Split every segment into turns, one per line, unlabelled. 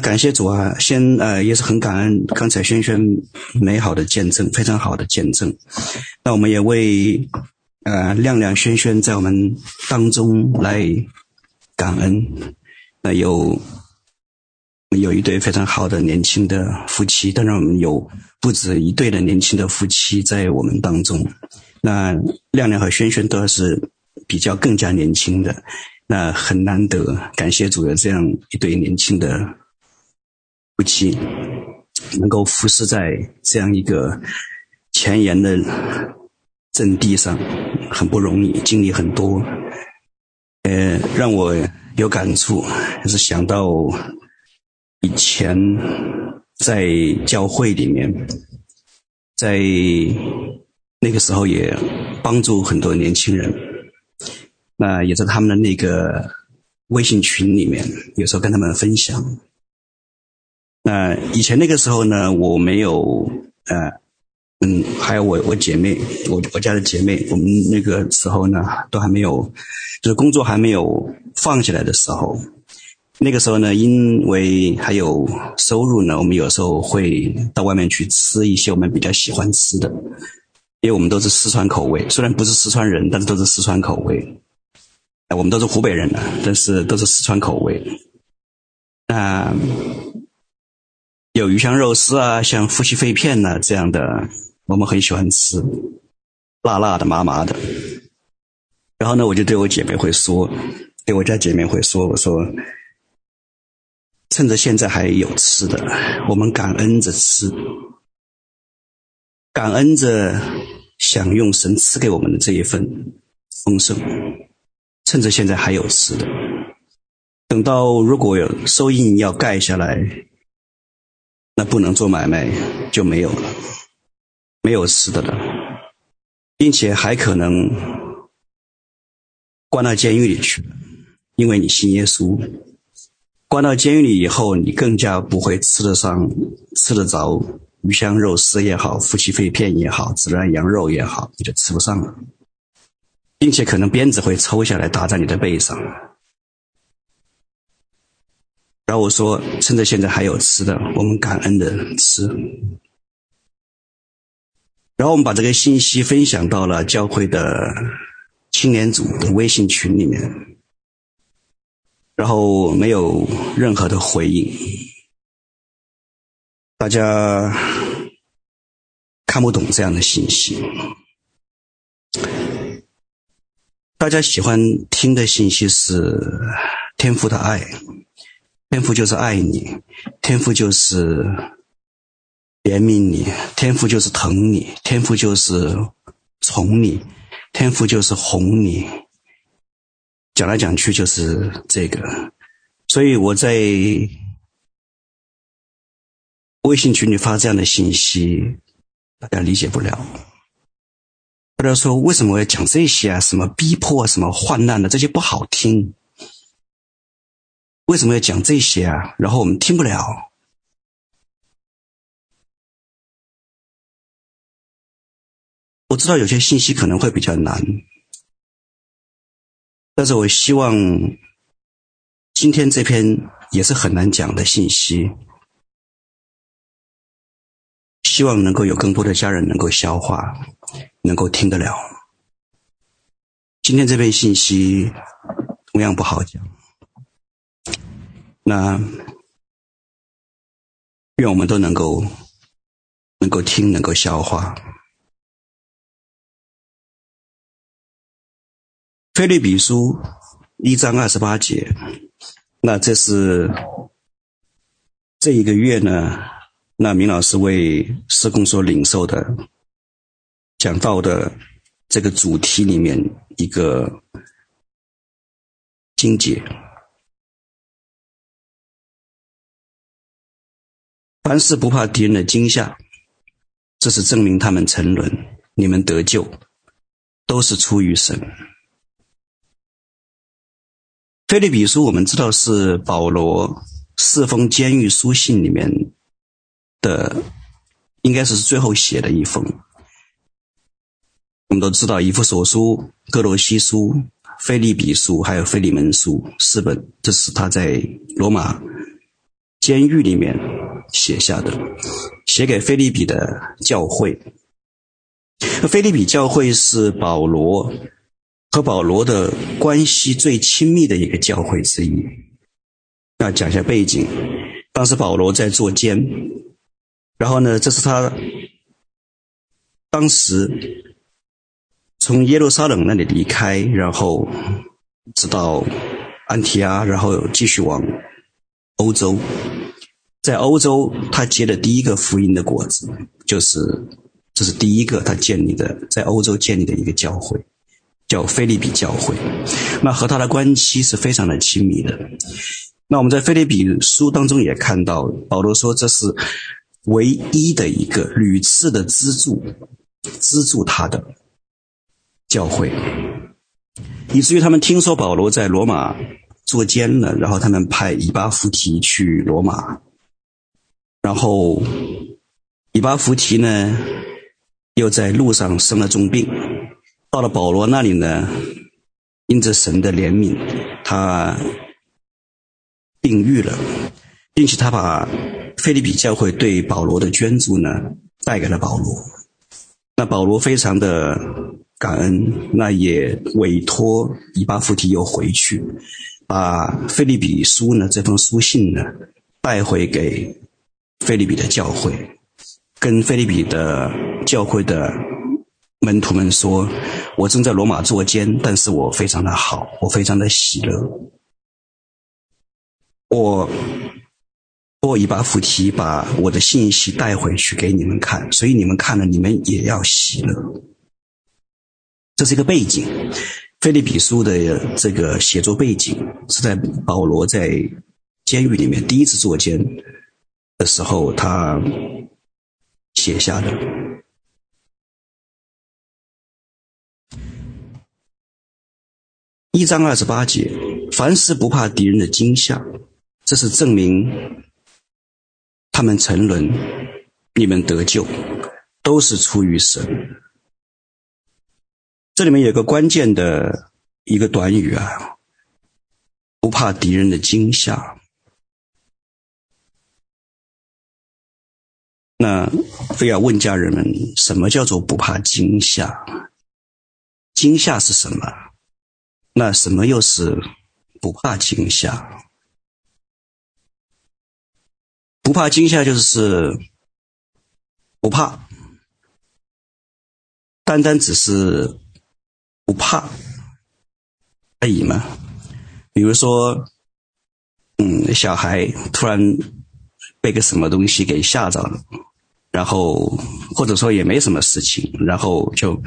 感谢主啊，先呃也是很感恩刚才轩轩美好的见证，非常好的见证。那我们也为呃亮亮轩轩在我们当中来感恩。那有有一对非常好的年轻的夫妻，当然我们有不止一对的年轻的夫妻在我们当中。那亮亮和轩轩都是比较更加年轻的，那很难得，感谢主有这样一对年轻的。夫妻能够服侍在这样一个前沿的阵地上，很不容易，经历很多。呃，让我有感触，就是想到以前在教会里面，在那个时候也帮助很多年轻人，那也在他们的那个微信群里面，有时候跟他们分享。那以前那个时候呢，我没有，呃，嗯，还有我我姐妹，我我家的姐妹，我们那个时候呢，都还没有，就是工作还没有放下来的时候，那个时候呢，因为还有收入呢，我们有时候会到外面去吃一些我们比较喜欢吃的，因为我们都是四川口味，虽然不是四川人，但是都是四川口味，我们都是湖北人呢，但是都是四川口味，那。有鱼香肉丝啊，像夫妻肺片呐、这样的，我们很喜欢吃，辣辣的、麻麻的。然后呢，我就对我姐妹会说，对我家姐妹会说，我说，趁着现在还有吃的，我们感恩着吃，感恩着享用神赐给我们的这一份丰盛，趁着现在还有吃的，等到如果有收益要盖下来。那不能做买卖就没有了，没有吃的了，并且还可能关到监狱里去了，因为你信耶稣。关到监狱里以后，你更加不会吃得上、吃得着鱼香肉丝也好，夫妻肺片也好，孜然羊肉也好，你就吃不上了，并且可能鞭子会抽下来打在你的背上。然后我说，趁着现在还有吃的，我们感恩的吃。然后我们把这个信息分享到了教会的青年组的微信群里面，然后没有任何的回应，大家看不懂这样的信息，大家喜欢听的信息是天父的爱。天父就是爱你，天父就是怜悯你，天父就是疼你，天父就是宠你，天父就是哄你。讲来讲去就是这个，所以我在微信群里发这样的信息，大家理解不了。大家说为什么我要讲这些啊？什么逼迫啊？什么患难的？这些不好听。为什么要讲这些啊？然后我们听不了。我知道有些信息可能会比较难，但是我希望今天这篇也是很难讲的信息，希望能够有更多的家人能够消化，能够听得了。今天这篇信息同样不好讲。那愿我们都能够能够听，能够消化。腓立比书一章二十八节，那这是这一个月呢，那明老师为施工所领受的讲道的这个主题里面一个经节。凡事不怕敌人的惊吓，这是证明他们沉沦，你们得救，都是出于神。腓立比书我们知道是保罗四封监狱书信里面的，应该是最后写的一封。我们都知道以弗所书、歌罗西书、腓立比书还有腓利门书四本，这是他在罗马。监狱里面写下的，写给腓利比的教会。腓利比教会是保罗和保罗的关系最亲密的一个教会之一。那讲一下背景，当时保罗在坐监，然后呢，这是他当时从耶路撒冷那里离开，然后直到安提阿，然后继续往欧洲。在欧洲，他结的第一个福音的果子，就是这是第一个他建立的，在欧洲建立的一个教会，叫腓利比教会。那和他的关系是非常的亲密的。那我们在腓利比书当中也看到，保罗说这是唯一的一个屡次的资助，资助他的教会，以至于他们听说保罗在罗马坐监了，然后他们派以巴弗提去罗马。然后，以巴弗提呢，又在路上生了重病，到了保罗那里呢，因着神的怜悯，他病愈了，并且他把腓利比教会对保罗的捐助呢带给了保罗。那保罗非常的感恩，那也委托以巴弗提又回去，把腓利比书呢这封书信呢带回给。腓立比的教会跟腓立比的教会的门徒们说：“我正在罗马坐监，但是我非常的好，我非常的喜乐。我托以巴弗提把我的信息带回去给你们看，所以你们看了，你们也要喜乐。这是一个背景。腓立比书的这个写作背景是在保罗在监狱里面第一次坐监。”的时候，他写下的一章二十八节：凡事不怕敌人的惊吓，这是证明他们沉沦，你们得救，都是出于神。这里面有个关键的一个短语啊，不怕敌人的惊吓。那非要问家人们，什么叫做不怕惊吓？惊吓是什么？那什么又是不怕惊吓？不怕惊吓就是不怕，单单只是不怕而已嘛。比如说，嗯，小孩突然被个什么东西给吓着了。然后或者说也没什么事情，然后就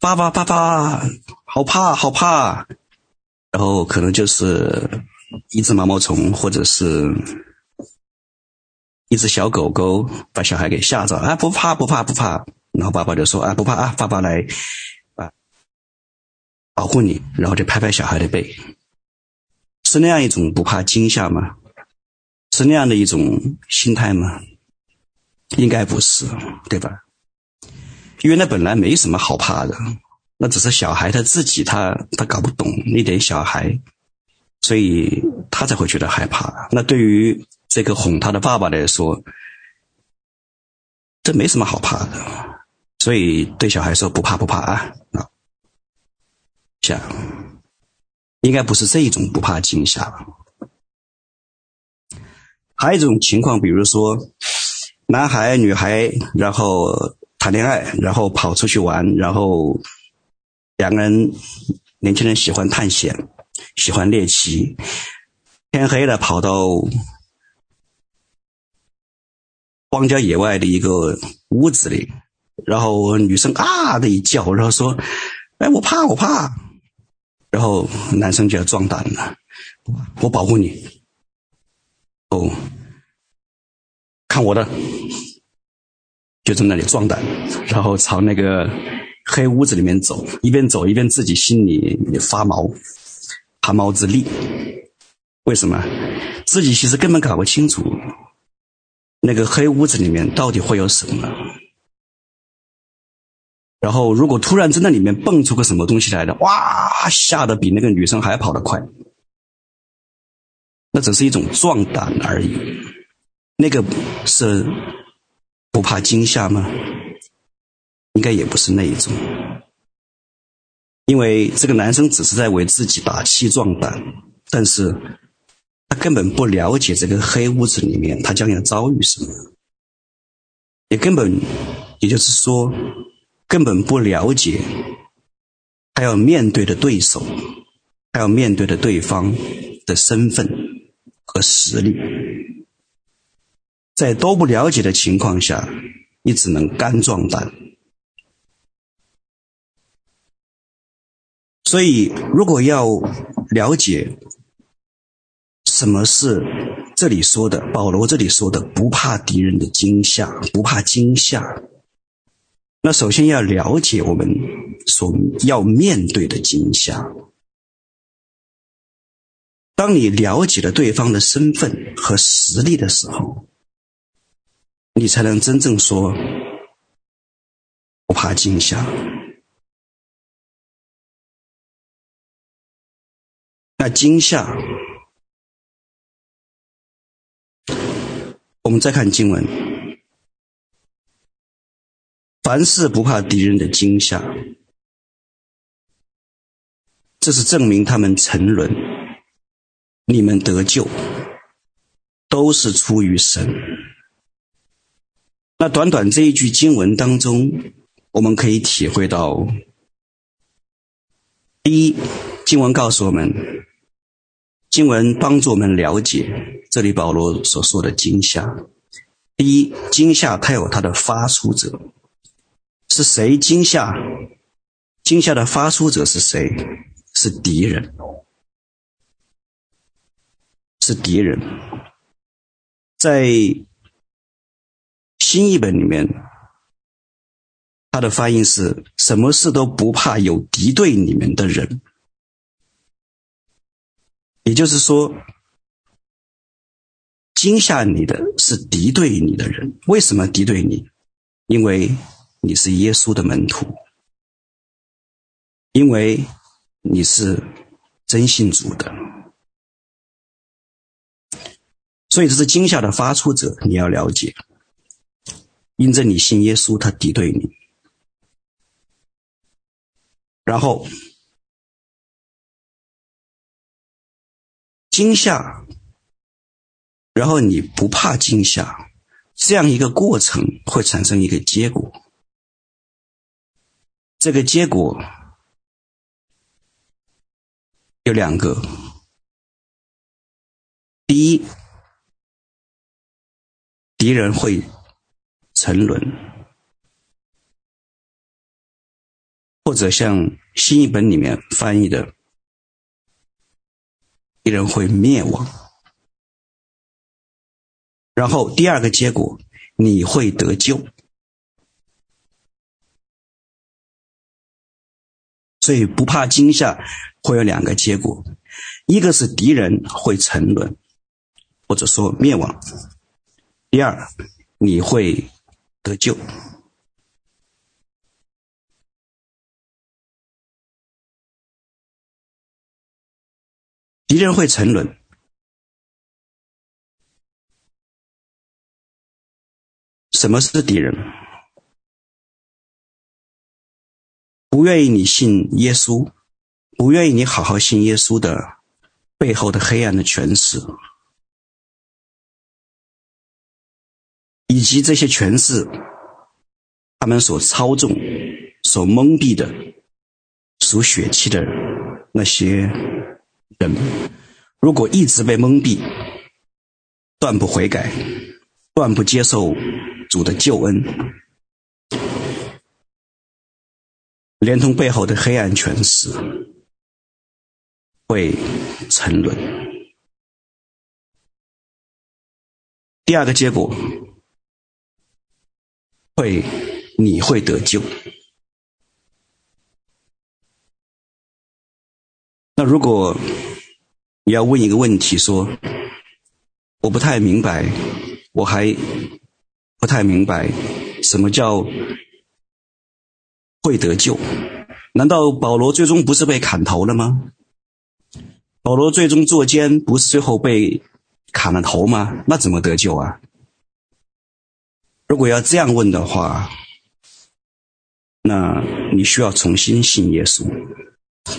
爸爸爸爸，好怕好怕，然后可能就是一只毛毛虫或者是一只小狗狗把小孩给吓着，啊不怕不怕不怕，然后爸爸就说啊不怕啊，爸爸来啊保护你，然后就拍拍小孩的背，是那样一种不怕惊吓吗？是那样的一种心态吗？应该不是，对吧？因为那本来没什么好怕的，那只是小孩他自己他他搞不懂那点小孩，所以他才会觉得害怕。那对于这个哄他的爸爸来说，这没什么好怕的，所以对小孩说不怕不怕啊。啊，这样应该不是这一种不怕惊吓。还有一种情况，比如说。男孩、女孩，然后谈恋爱，然后跑出去玩，然后两个人，年轻人喜欢探险，喜欢猎奇，天黑了跑到荒郊野外的一个屋子里，然后女生啊的一叫，然后说：“哎，我怕，我怕。”然后男生就要壮胆了，我保护你。哦。看我的，就在那里壮胆，然后朝那个黑屋子里面走，一边走一边自己心里发毛，汗毛直立。为什么？自己其实根本搞不清楚那个黑屋子里面到底会有什么。然后如果突然在那里面蹦出个什么东西来的，哇，吓得比那个女生还跑得快。那只是一种壮胆而已。那个是不怕惊吓吗？应该也不是那一种，因为这个男生只是在为自己打气壮胆，但是他根本不了解这个黑屋子里面他将要遭遇什么，也根本，也就是说，根本不了解他要面对的对手，他要面对的对方的身份和实力。在都不了解的情况下，你只能干壮胆。所以，如果要了解什么是这里说的，保罗这里说的不怕敌人的惊吓，不怕惊吓，那首先要了解我们所要面对的惊吓。当你了解了对方的身份和实力的时候，你才能真正说不怕惊吓。那惊吓，我们再看经文，凡事不怕敌人的惊吓，这是证明他们沉沦，你们得救，都是出于神。那短短这一句经文当中，我们可以体会到：第一，经文告诉我们，经文帮助我们了解这里保罗所说的惊吓。第一，惊吓它有它的发出者，是谁惊吓？惊吓的发出者是谁？是敌人，是敌人，在。新译本里面，它的发音是什么事都不怕有敌对你们的人，也就是说，惊吓你的是敌对你的人。为什么敌对你？因为你是耶稣的门徒，因为你是真信主的，所以这是惊吓的发出者，你要了解。因着你信耶稣，他敌对你，然后惊吓，然后你不怕惊吓，这样一个过程会产生一个结果，这个结果有两个，第一，敌人会。沉沦，或者像新译本里面翻译的，敌人会灭亡。然后第二个结果，你会得救。所以不怕惊吓，会有两个结果：一个是敌人会沉沦，或者说灭亡；第二，你会。得救，敌人会沉沦。什么是敌人？不愿意你信耶稣，不愿意你好好信耶稣的背后的黑暗的权势。以及这些权势，他们所操纵、所蒙蔽的、属血气的那些人，如果一直被蒙蔽，断不悔改，断不接受主的救恩，连同背后的黑暗权势，会沉沦。第二个结果。会，你会得救。那如果你要问一个问题，说我不太明白，我还不太明白什么叫会得救？难道保罗最终不是被砍头了吗？保罗最终坐监不是最后被砍了头吗？那怎么得救啊？如果要这样问的话，那你需要重新信耶稣，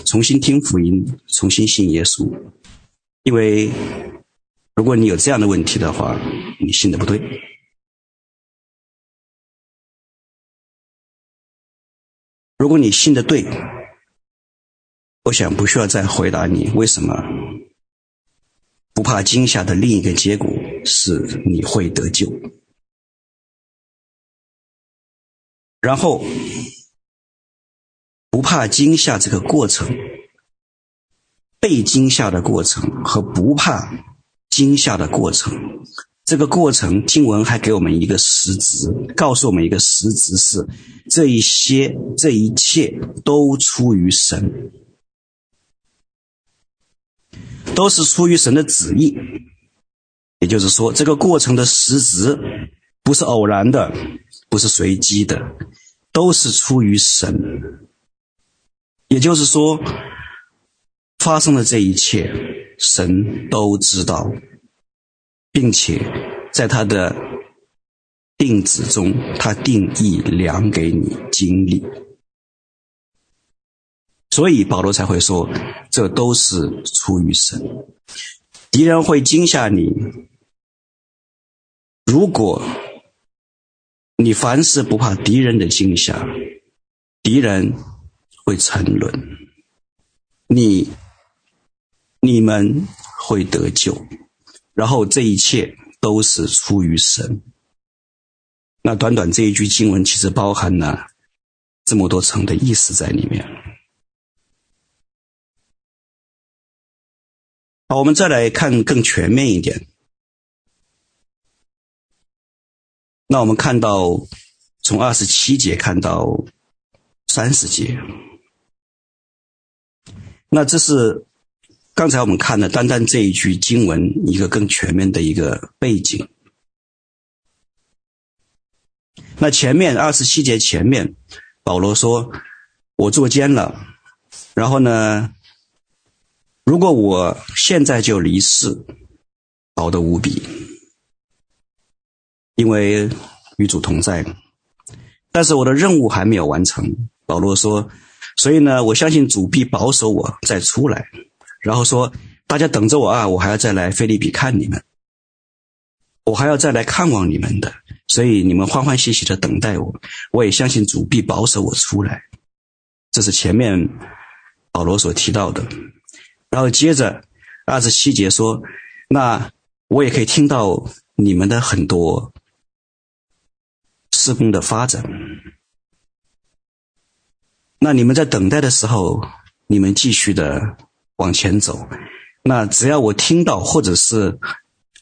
重新听福音，重新信耶稣。因为如果你有这样的问题的话，你信的不对。如果你信的对，我想不需要再回答你为什么不怕惊吓的另一个结果是你会得救。然后，不怕惊吓这个过程，被惊吓的过程和不怕惊吓的过程，这个过程经文还给我们一个实质，告诉我们一个实质是：这一些这一切都出于神，都是出于神的旨意。也就是说，这个过程的实质不是偶然的。不是随机的，都是出于神。也就是说，发生的这一切，神都知道，并且在他的定旨中，他定义量给你经历。所以保罗才会说，这都是出于神。敌人会惊吓你，如果。你凡事不怕敌人的惊吓，敌人会沉沦，你你们会得救，然后这一切都是出于神。那短短这一句经文，其实包含了这么多层的意思在里面。好，我们再来看更全面一点。那我们看到，从二十七节看到三十节，那这是刚才我们看的单单这一句经文一个更全面的一个背景。那前面二十七节前面，保罗说：“我作监了，然后呢，如果我现在就离世，好的无比。”因为与主同在，但是我的任务还没有完成。保罗说：“所以呢，我相信主必保守我再出来。”然后说：“大家等着我啊，我还要再来腓立比看你们，我还要再来看望你们的。所以你们欢欢喜喜的等待我，我也相信主必保守我出来。”这是前面保罗所提到的。然后接着二十七节说：“那我也可以听到你们的很多。”事工的发展，那你们在等待的时候，你们继续的往前走。那只要我听到，或者是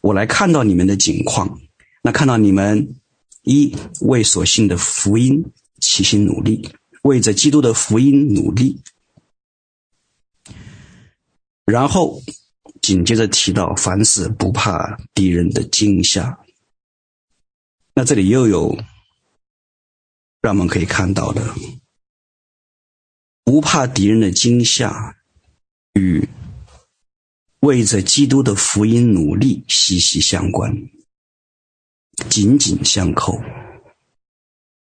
我来看到你们的景况，那看到你们一为所信的福音齐心努力，为着基督的福音努力，然后紧接着提到凡事不怕敌人的惊吓。那这里又有。让我们可以看到的，不怕敌人的惊吓，与为着基督的福音努力息息相关，紧紧相扣。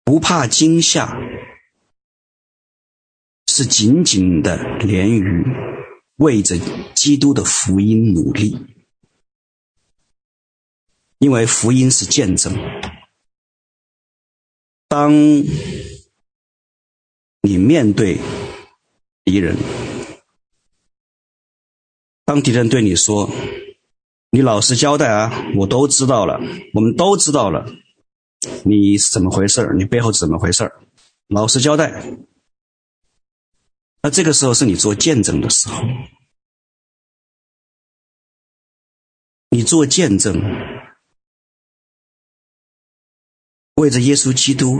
不怕惊吓，是紧紧的连于为着基督的福音努力，因为福音是见证。当你面对敌人，当敌人对你说：“你老实交代啊，我都知道了，我们都知道了，你是怎么回事？你背后是怎么回事？老实交代。”那这个时候是你做见证的时候，你做见证。为着耶稣基督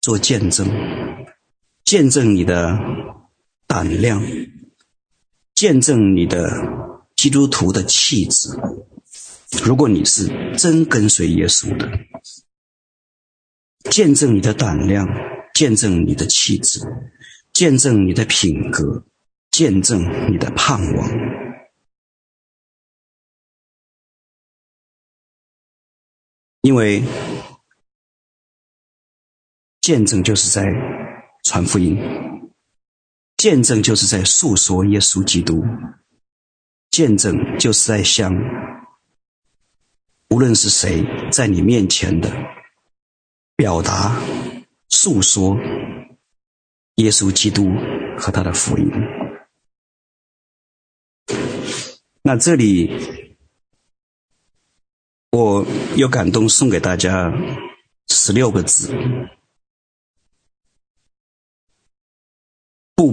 做见证，见证你的胆量，见证你的基督徒的气质。如果你是真跟随耶稣的，见证你的胆量，见证你的气质，见证你的品格，见证你的盼望，因为。见证就是在传福音，见证就是在诉说耶稣基督，见证就是在向无论是谁在你面前的表达、诉说耶稣基督和他的福音。那这里我有感动，送给大家十六个字。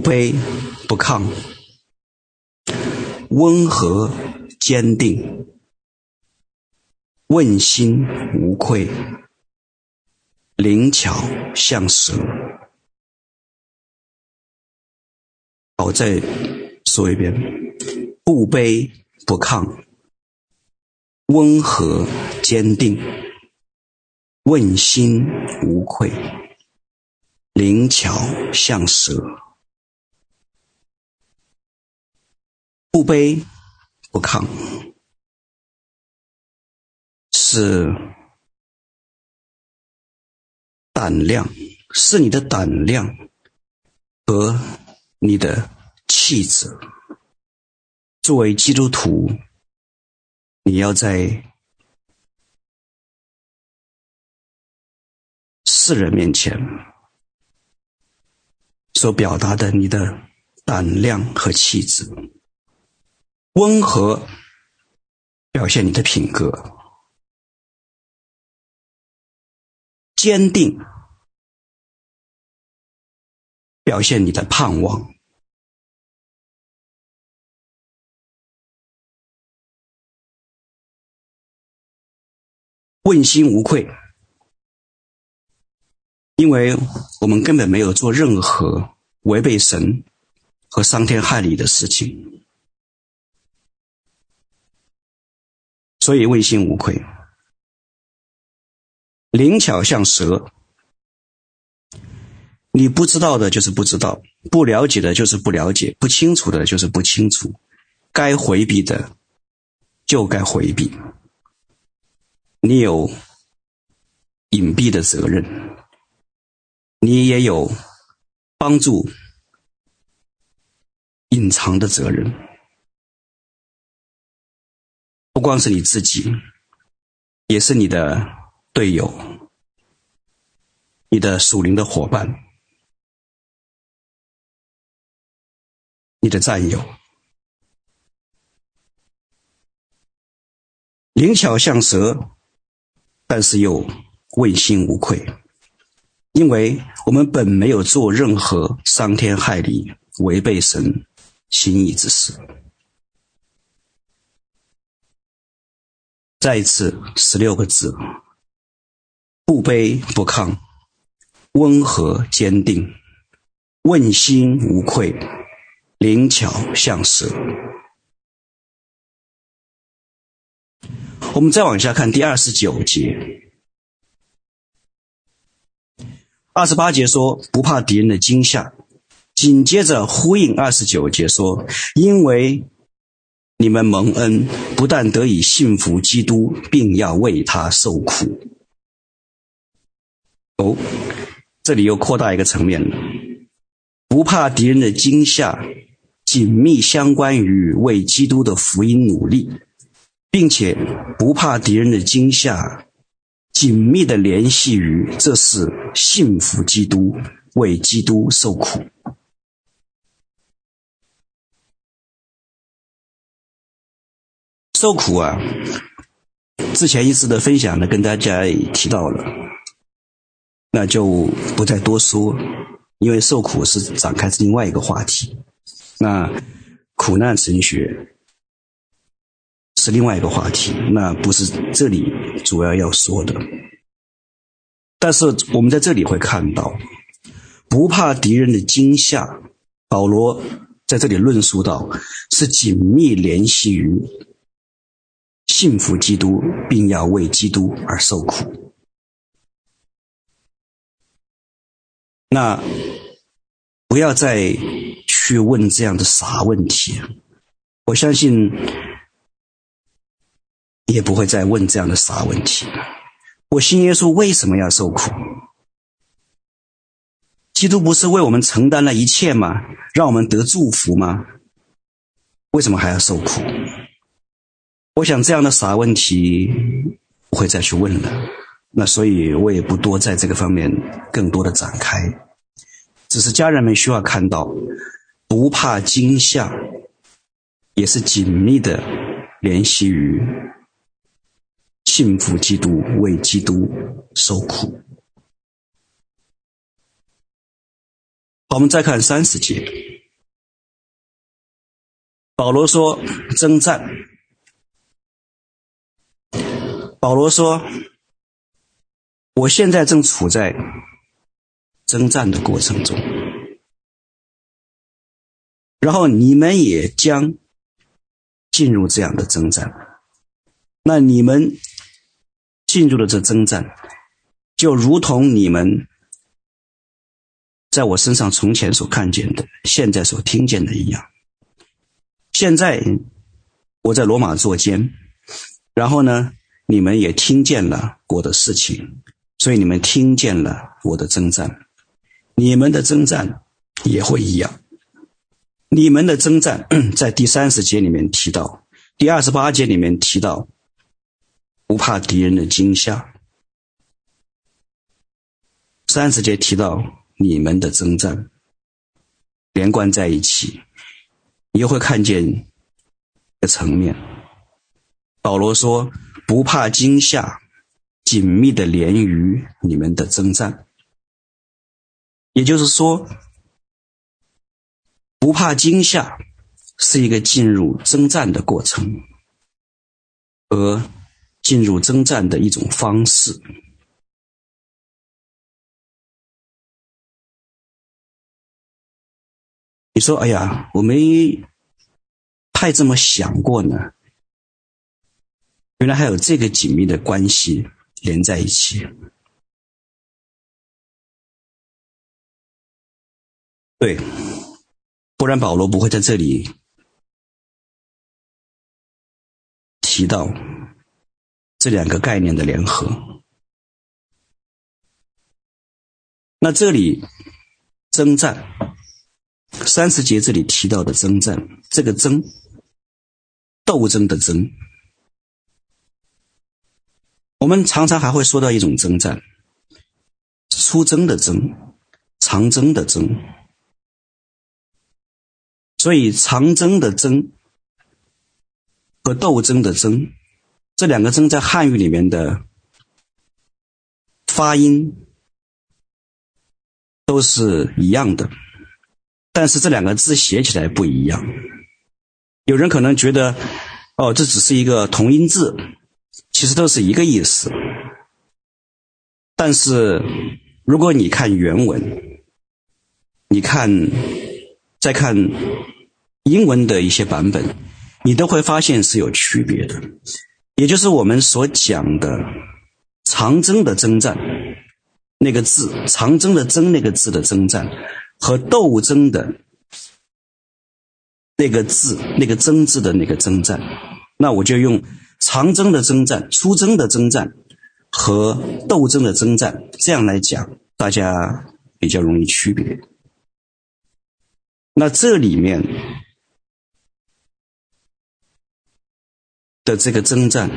卑不亢，温和坚定，问心无愧，灵巧像蛇。好，再说一遍：不卑不亢，温和坚定，问心无愧，灵巧像蛇。不卑不亢，是胆量，是你的胆量和你的气质。作为基督徒，你要在世人面前所表达的你的胆量和气质。温和，表现你的品格；坚定，表现你的盼望；问心无愧，因为我们根本没有做任何违背神和伤天害理的事情。所以问心无愧，灵巧像蛇。你不知道的就是不知道，不了解的就是不了解，不清楚的就是不清楚，该回避的就该回避。你有隐蔽的责任，你也有帮助隐藏的责任。不光是你自己，也是你的队友、你的属灵的伙伴、你的战友。灵巧像蛇，但是又问心无愧，因为我们本没有做任何伤天害理、违背神心意之事。再一次，十六个字：不卑不亢，温和坚定，问心无愧，灵巧像蛇。我们再往下看第二十九节，二十八节说不怕敌人的惊吓，紧接着呼应二十九节说，因为。你们蒙恩，不但得以信服基督，并要为他受苦。哦，这里又扩大一个层面了，不怕敌人的惊吓，紧密相关于为基督的福音努力，并且不怕敌人的惊吓，紧密的联系于这是信服基督，为基督受苦。受苦啊！之前一次的分享呢，跟大家提到了，那就不再多说，因为受苦是展开另外一个话题，那苦难神学是另外一个话题，那不是这里主要要说的。但是我们在这里会看到，不怕敌人的惊吓，保罗在这里论述到，是紧密联系于。信服基督，并要为基督而受苦。那不要再去问这样的傻问题。我相信也不会再问这样的傻问题。我信耶稣为什么要受苦？基督不是为我们承担了一切吗？让我们得祝福吗？为什么还要受苦？我想这样的傻问题不会再去问了。那所以我也不多在这个方面更多的展开，只是家人们需要看到，不怕惊吓，也是紧密的联系于幸福基督，为基督受苦。好，我们再看三十节，保罗说征战。保罗说：“我现在正处在征战的过程中，然后你们也将进入这样的征战。那你们进入了这征战，就如同你们在我身上从前所看见的，现在所听见的一样。现在我在罗马作监，然后呢？”你们也听见了我的事情，所以你们听见了我的征战，你们的征战也会一样。你们的征战 在第三十节里面提到，第二十八节里面提到，不怕敌人的惊吓。三十节提到你们的征战，连贯在一起，你又会看见一个层面。保罗说。不怕惊吓，紧密的连于你们的征战。也就是说，不怕惊吓是一个进入征战的过程，而进入征战的一种方式。你说：“哎呀，我没太这么想过呢。”原来还有这个紧密的关系连在一起。对，不然保罗不会在这里提到这两个概念的联合。那这里征战，三十节这里提到的征战，这个争，斗争的争。我们常常还会说到一种征战，出征的征，长征的征。所以长征的征和斗争的争，这两个争在汉语里面的发音都是一样的，但是这两个字写起来不一样。有人可能觉得，哦，这只是一个同音字。其实都是一个意思，但是如果你看原文，你看再看英文的一些版本，你都会发现是有区别的。也就是我们所讲的长征的征战那个字，长征的征那个字的征战，和斗争的那个字那个争字的那个征战，那我就用。长征的征战、出征的征战和斗争的征战，这样来讲，大家比较容易区别。那这里面的这个征战，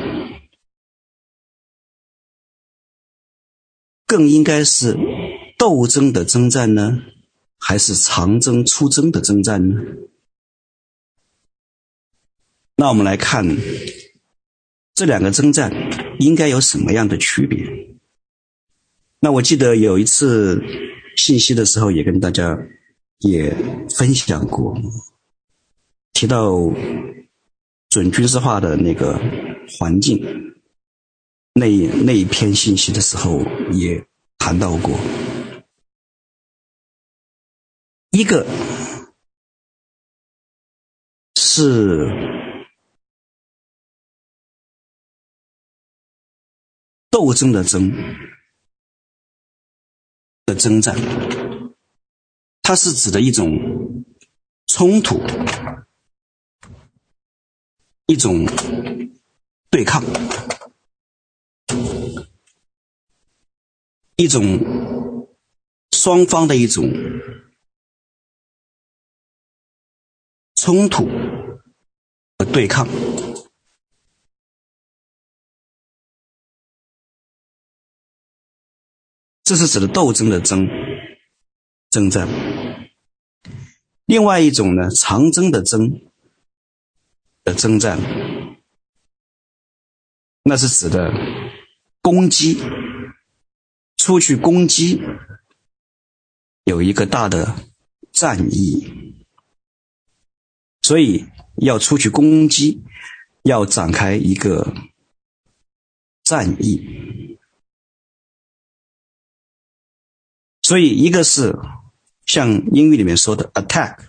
更应该是斗争的征战呢，还是长征出征的征战呢？那我们来看。这两个征战应该有什么样的区别？那我记得有一次信息的时候，也跟大家也分享过，提到准军事化的那个环境，那那一篇信息的时候，也谈到过，一个是。斗争的争的征战，它是指的一种冲突，一种对抗，一种双方的一种冲突和对抗。这是指的斗争的争，征战。另外一种呢，长征的征的征战，那是指的攻击，出去攻击，有一个大的战役，所以要出去攻击，要展开一个战役。所以，一个是像英语里面说的 attack，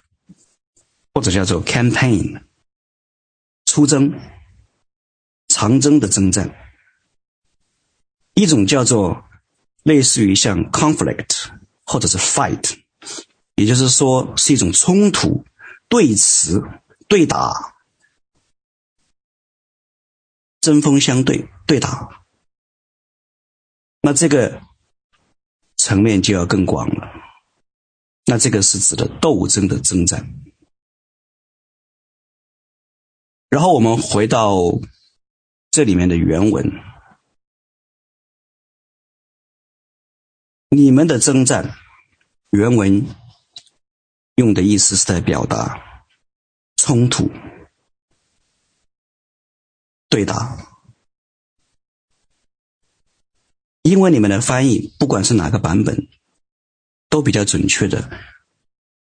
或者叫做 campaign，出征、长征的征战；一种叫做类似于像 conflict，或者是 fight，也就是说是一种冲突、对峙、对打、针锋相对、对打。那这个。层面就要更广了，那这个是指的斗争的征战。然后我们回到这里面的原文，你们的征战，原文用的意思是在表达冲突、对打。因为你们的翻译，不管是哪个版本，都比较准确的，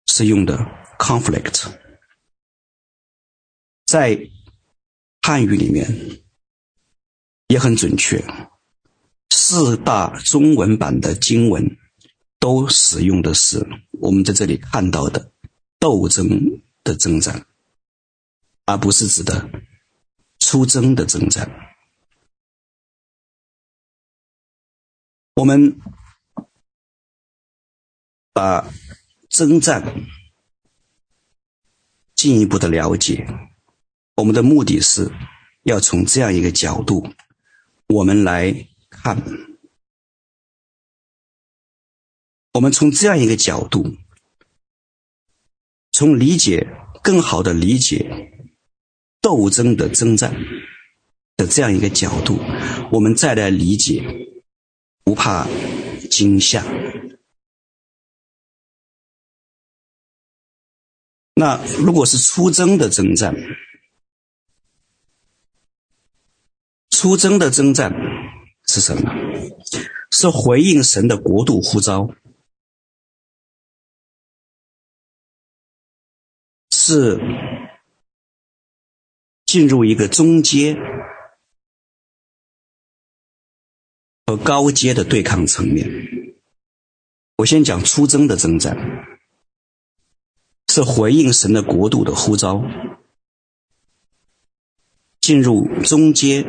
是用的 conflict。在汉语里面也很准确，四大中文版的经文都使用的是我们在这里看到的斗争的征战，而不是指的出征的征战。我们把征战进一步的了解，我们的目的是要从这样一个角度，我们来看，我们从这样一个角度，从理解更好的理解斗争的征战的这样一个角度，我们再来理解。不怕惊吓。那如果是出征的征战，出征的征战是什么？是回应神的国度呼召，是进入一个中阶。和高阶的对抗层面，我先讲出征的征战，是回应神的国度的呼召，进入中阶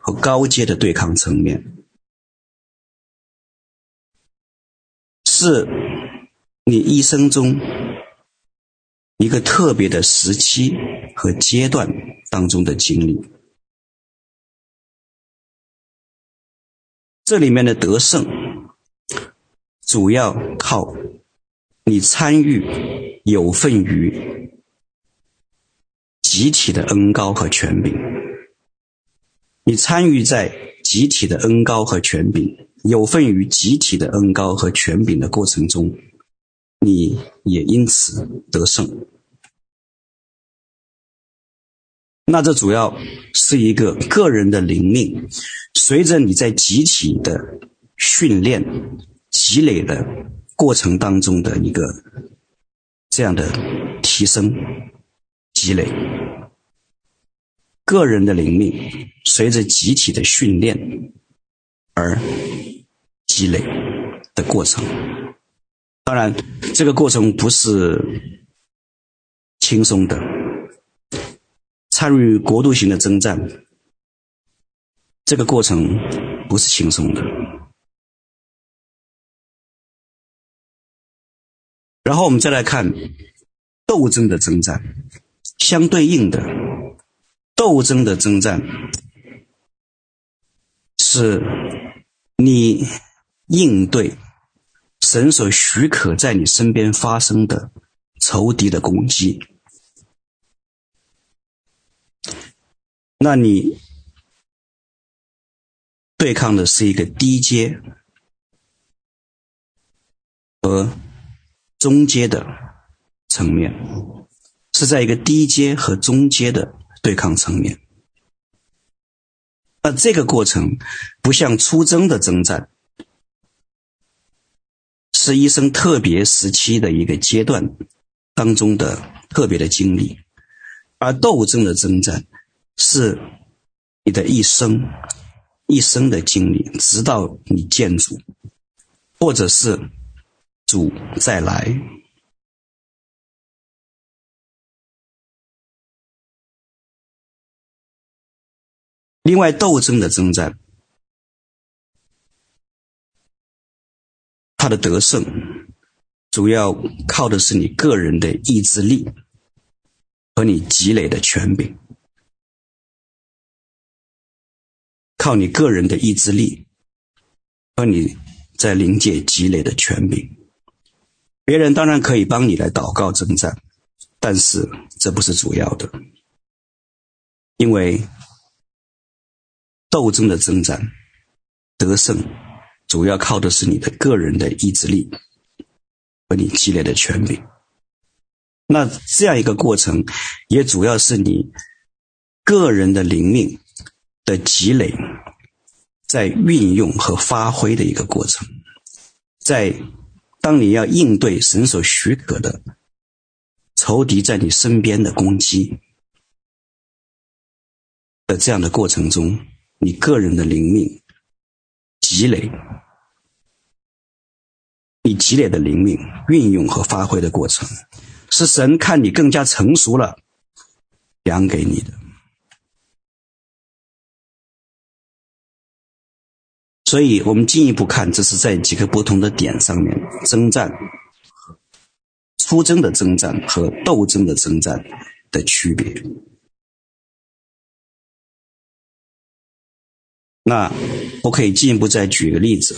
和高阶的对抗层面，是你一生中一个特别的时期和阶段当中的经历。这里面的得胜，主要靠你参与有份于集体的恩高和权柄。你参与在集体的恩高和权柄，有份于集体的恩高和权柄的过程中，你也因此得胜。那这主要是一个个人的灵命，随着你在集体的训练、积累的过程当中的一个这样的提升、积累，个人的灵命随着集体的训练而积累的过程。当然，这个过程不是轻松的。参与国度型的征战，这个过程不是轻松的。然后我们再来看斗争的征战，相对应的斗争的征战，是你应对神所许可在你身边发生的仇敌的攻击，那你对抗的是一个低阶和中阶的层面，是在一个低阶和中阶的对抗层面。那这个过程不像出征的征战。是一生特别时期的一个阶段当中的特别的经历，而斗争的征战是你的一生一生的经历，直到你见主，或者是主再来。另外，斗争的征战。他的得胜，主要靠的是你个人的意志力和你积累的权柄，靠你个人的意志力和你在灵界积累的权柄。别人当然可以帮你来祷告征战，但是这不是主要的，因为斗争的征战得胜。主要靠的是你的个人的意志力和你积累的权柄。那这样一个过程，也主要是你个人的灵命的积累，在运用和发挥的一个过程。在当你要应对神所许可的仇敌在你身边的攻击的这样的过程中，你个人的灵命。积累，你积累的灵命运用和发挥的过程，是神看你更加成熟了，量给你的。所以，我们进一步看，这是在几个不同的点上面征战、出征的征战和斗争的征战的区别。那我可以进一步再举一个例子，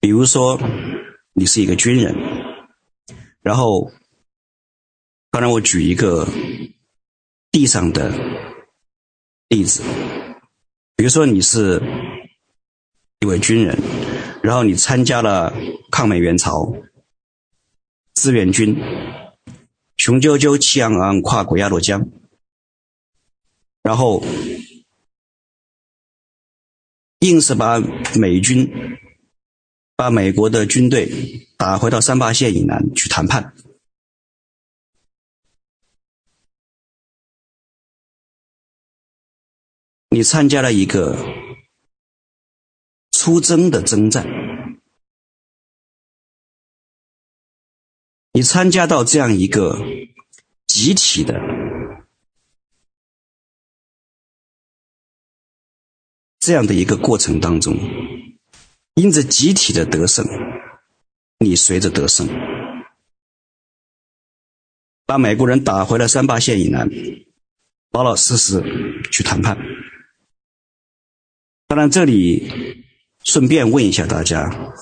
比如说你是一个军人，然后，当然我举一个地上的例子，比如说你是一位军人，然后你参加了抗美援朝志愿军，雄赳赳气昂昂跨过鸭绿江，然后。硬是把美军、把美国的军队打回到三八线以南去谈判。你参加了一个出征的征战，你参加到这样一个集体的。这样的一个过程当中，因着集体的得胜，你随着得胜，把美国人打回了三八线以南，老老实实去谈判。当然，这里顺便问一下大家，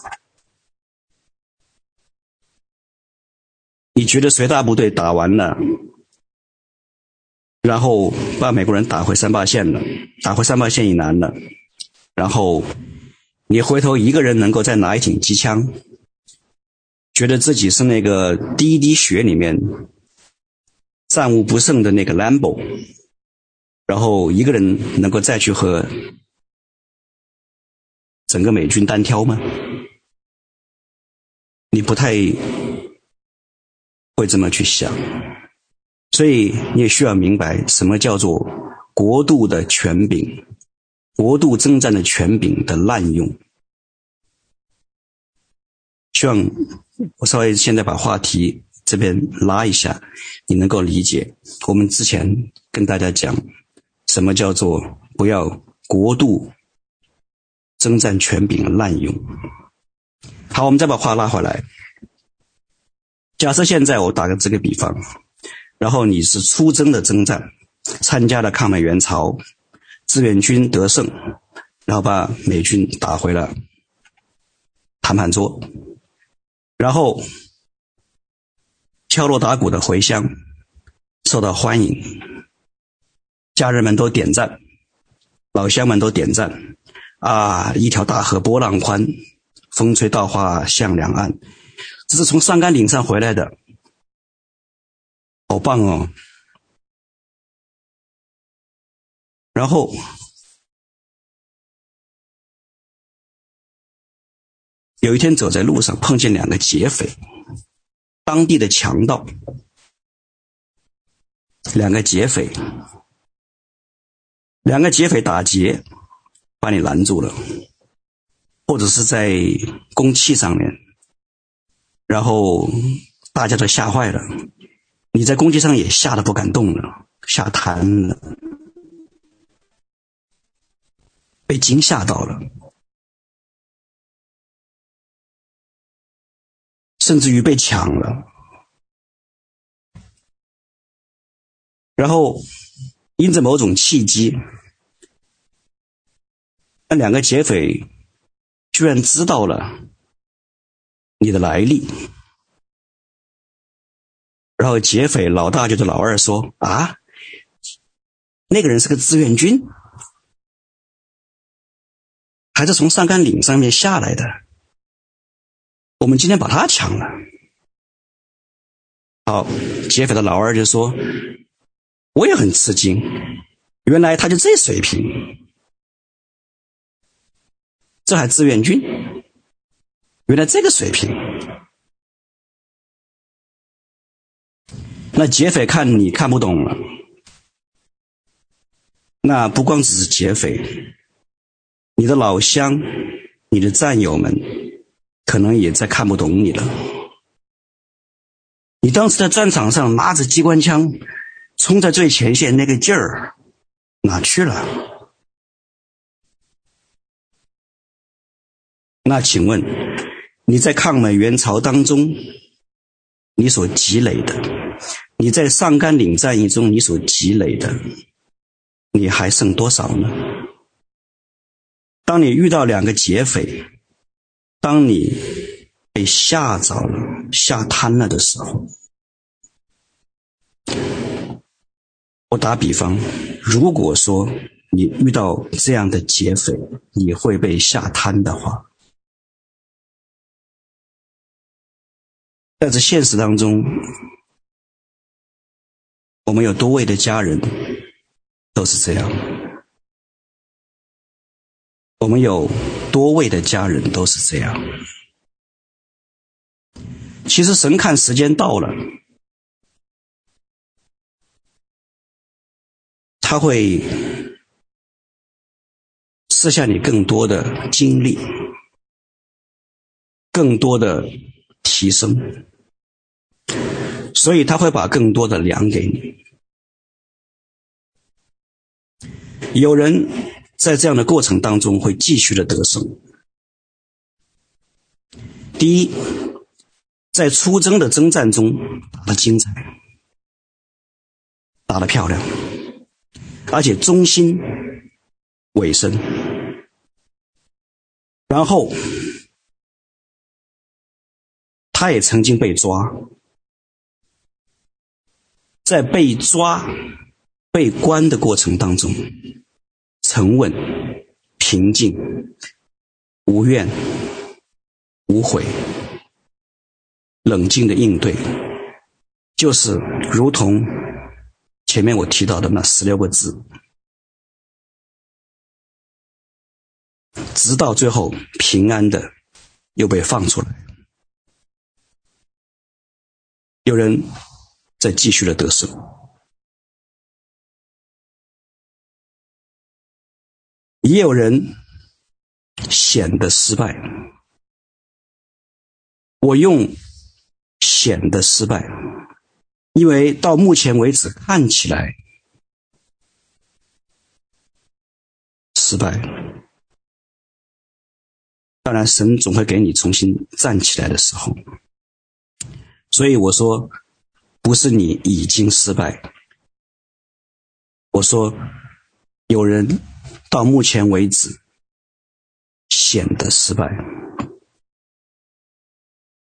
你觉得随大部队打完了？然后把美国人打回三八线了，打回三八线以南了。然后你回头一个人能够再拿一挺机枪，觉得自己是那个第一滴血里面战无不胜的那个兰博，然后一个人能够再去和整个美军单挑吗？你不太会这么去想。所以你也需要明白什么叫做国度的权柄，国度征战的权柄的滥用。希望我稍微现在把话题这边拉一下，你能够理解我们之前跟大家讲什么叫做不要国度征战权柄滥用。好，我们再把话拉回来。假设现在我打个这个比方。然后你是出征的征战，参加了抗美援朝，志愿军得胜，然后把美军打回了谈判桌。然后敲锣打鼓的回乡，受到欢迎，家人们都点赞，老乡们都点赞，啊，一条大河波浪宽，风吹稻花向两岸，这是从上甘岭上回来的，好棒哦！然后。有一天走在路上，碰见两个劫匪，当地的强盗。两个劫匪，两个劫匪打劫，把你拦住了，或者是在公器上面，然后大家都吓坏了，你在公汽上也吓得不敢动了，吓瘫了，被惊吓到了。甚至于被抢了，然后因着某种契机，那两个劫匪居然知道了你的来历，然后劫匪老大就对老二说：“啊，那个人是个志愿军，还是从上甘岭上面下来的。”我们今天把他抢了。好，劫匪的老二就说：“我也很吃惊，原来他就这水平，这还志愿军，原来这个水平。”那劫匪看你看不懂了，那不光只是劫匪，你的老乡、你的战友们。可能也在看不懂你了。你当时在战场上拿着机关枪，冲在最前线那个劲儿哪去了？那请问你在抗美援朝当中，你所积累的，你在上甘岭战役中你所积累的，你还剩多少呢？当你遇到两个劫匪，当你被吓着了、吓瘫了的时候，我打比方，如果说你遇到这样的劫匪，你会被吓瘫的话，在这现实当中，我们有多位的家人都是这样。我们有多位的家人都是这样。其实神看时间到了，他会赐下你更多的经历，更多的提升，所以他会把更多的粮给你。有人。在这样的过程当中，会继续的得胜。第一，在出征的征战中打得精彩，打得漂亮，而且忠心委身。然后，他也曾经被抓，在被抓、被关的过程当中。沉稳、平静、无怨无悔、冷静的应对，就是如同前面我提到的那十六个字，直到最后平安的又被放出来，有人在继续的得胜。也有人显得失败，我用显得失败，因为到目前为止看起来失败。当然，神总会给你重新站起来的时候，所以我说，不是你已经失败，我说有人。到目前为止，显得失败。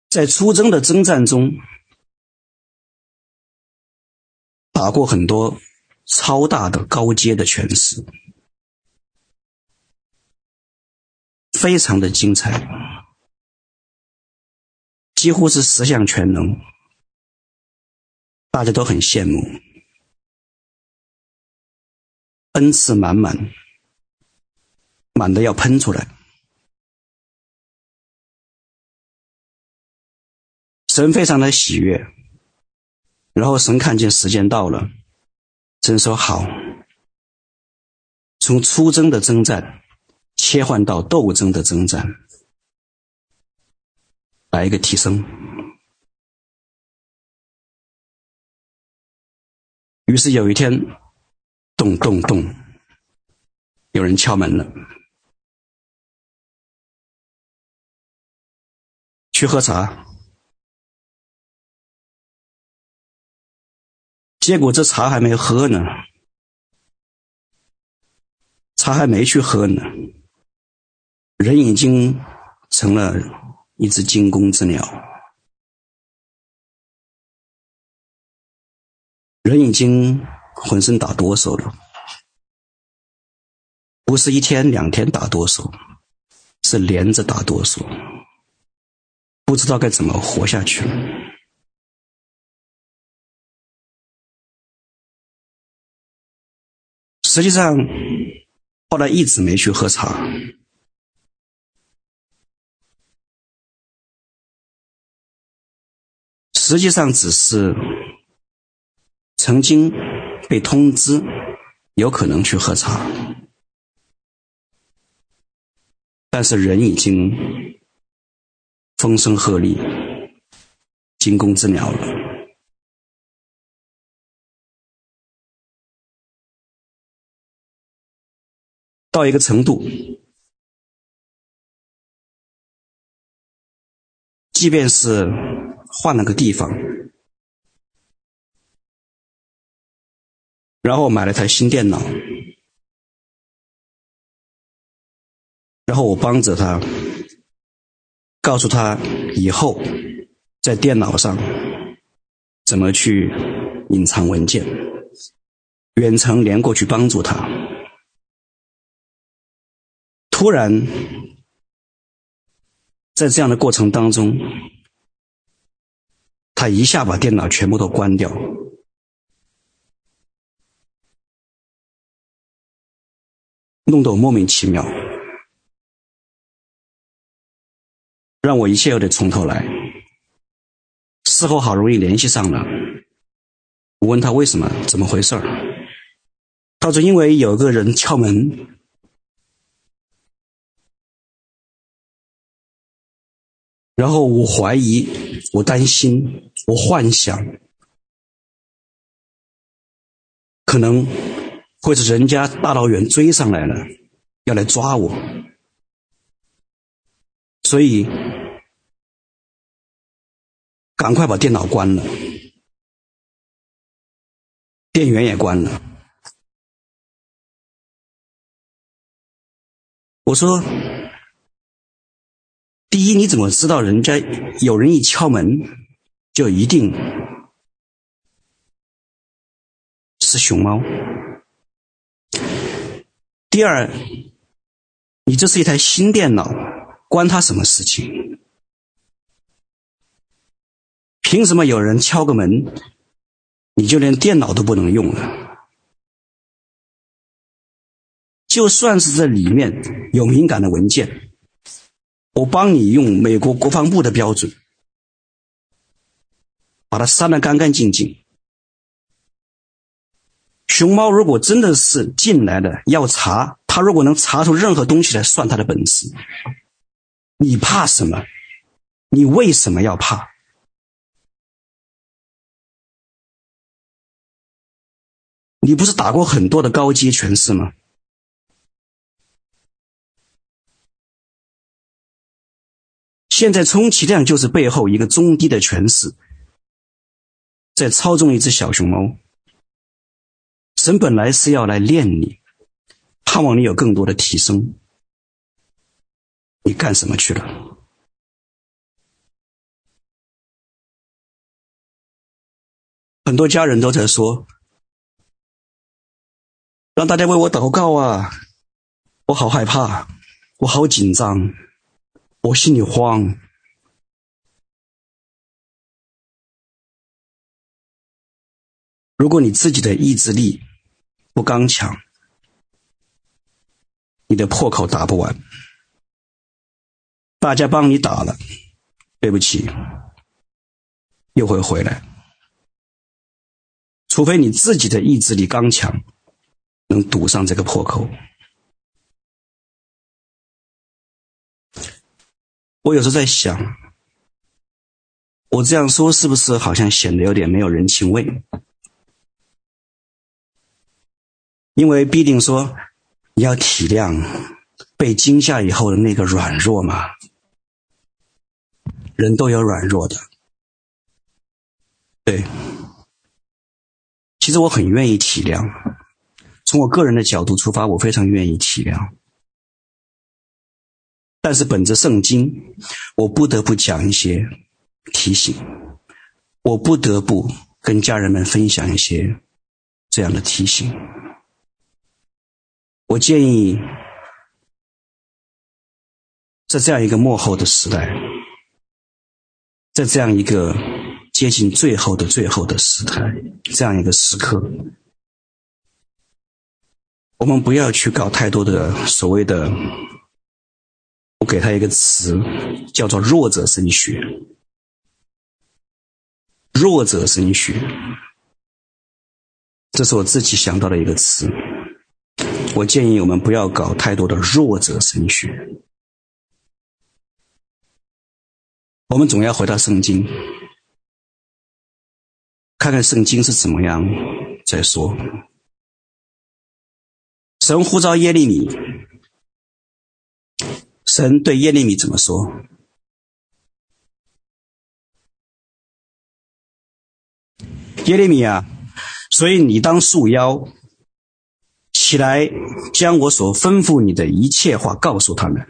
在出征的征战中，打过很多超大的高阶的拳师，非常的精彩，几乎是十项全能，大家都很羡慕，恩赐满满，满的要喷出来。神非常的喜悦，然后神看见时间到了，神说好，从出征的征战切换到斗争的征战，来一个提升。于是有一天，咚咚咚，有人敲门了，去喝茶。结果这茶还没喝呢，茶还没去喝呢，人已经成了一只惊弓之鸟，人已经浑身打哆嗦了，不是一天两天打哆嗦，是连着打哆嗦，不知道该怎么活下去了。实际上，后来一直没去喝茶。实际上，只是曾经被通知有可能去喝茶，但是人已经风声鹤唳、惊弓之鸟了。到一个程度，即便是换了个地方，然后我买了台新电脑，然后我帮着他，告诉他以后在电脑上怎么去隐藏文件，远程连过去帮助他。突然，在这样的过程当中，他一下把电脑全部都关掉，弄得我莫名其妙，让我一切又得从头来。事后好容易联系上了，我问他为什么，怎么回事儿？他说因为有个人敲门。然后我怀疑，我担心，我幻想，可能或者人家大老远追上来了，要来抓我，所以赶快把电脑关了，电源也关了。我说。第一，你怎么知道人家有人一敲门就一定是熊猫？第二，你这是一台新电脑，关他什么事情？凭什么有人敲个门，你就连电脑都不能用了？就算是这里面有敏感的文件。我帮你用美国国防部的标准，把它删得干干净净。熊猫如果真的是进来的要查，他如果能查出任何东西来，算他的本事。你怕什么？你为什么要怕？你不是打过很多的高阶权势吗？现在充其量就是背后一个中低的权势，在操纵一只小熊猫。人本来是要来练你盼望你有更多的提升。你干什么去了？很多家人都在说让大家为我祷告啊我好害怕我好紧张我心里慌。如果你自己的意志力不刚强，你的破口打不完，大家帮你打了，对不起，又会回来。除非你自己的意志力刚强，能堵上这个破口。我有时在想，我这样说是不是好像显得有点没有人情味？因为必定说你要体谅被惊吓以后的那个软弱嘛，人都有软弱的，对。其实我很愿意体谅，从我个人的角度出发，我非常愿意体谅。但是本着圣经，我不得不讲一些提醒，我不得不跟家人们分享一些这样的提醒。我建议，在这样一个幕后的时代，在这样一个。接近最后的最后的时态，这样一个时刻，我们不要去搞太多的所谓的，我给他一个词，叫做弱者神学。弱者神学，这是我自己想到的一个词。我建议我们不要搞太多的弱者神学，我们总要回到圣经。看看圣经是怎么样再说。神呼召耶利米，神对耶利米怎么说？耶利米啊，所以你当束腰起来，将我所吩咐你的一切话告诉他们，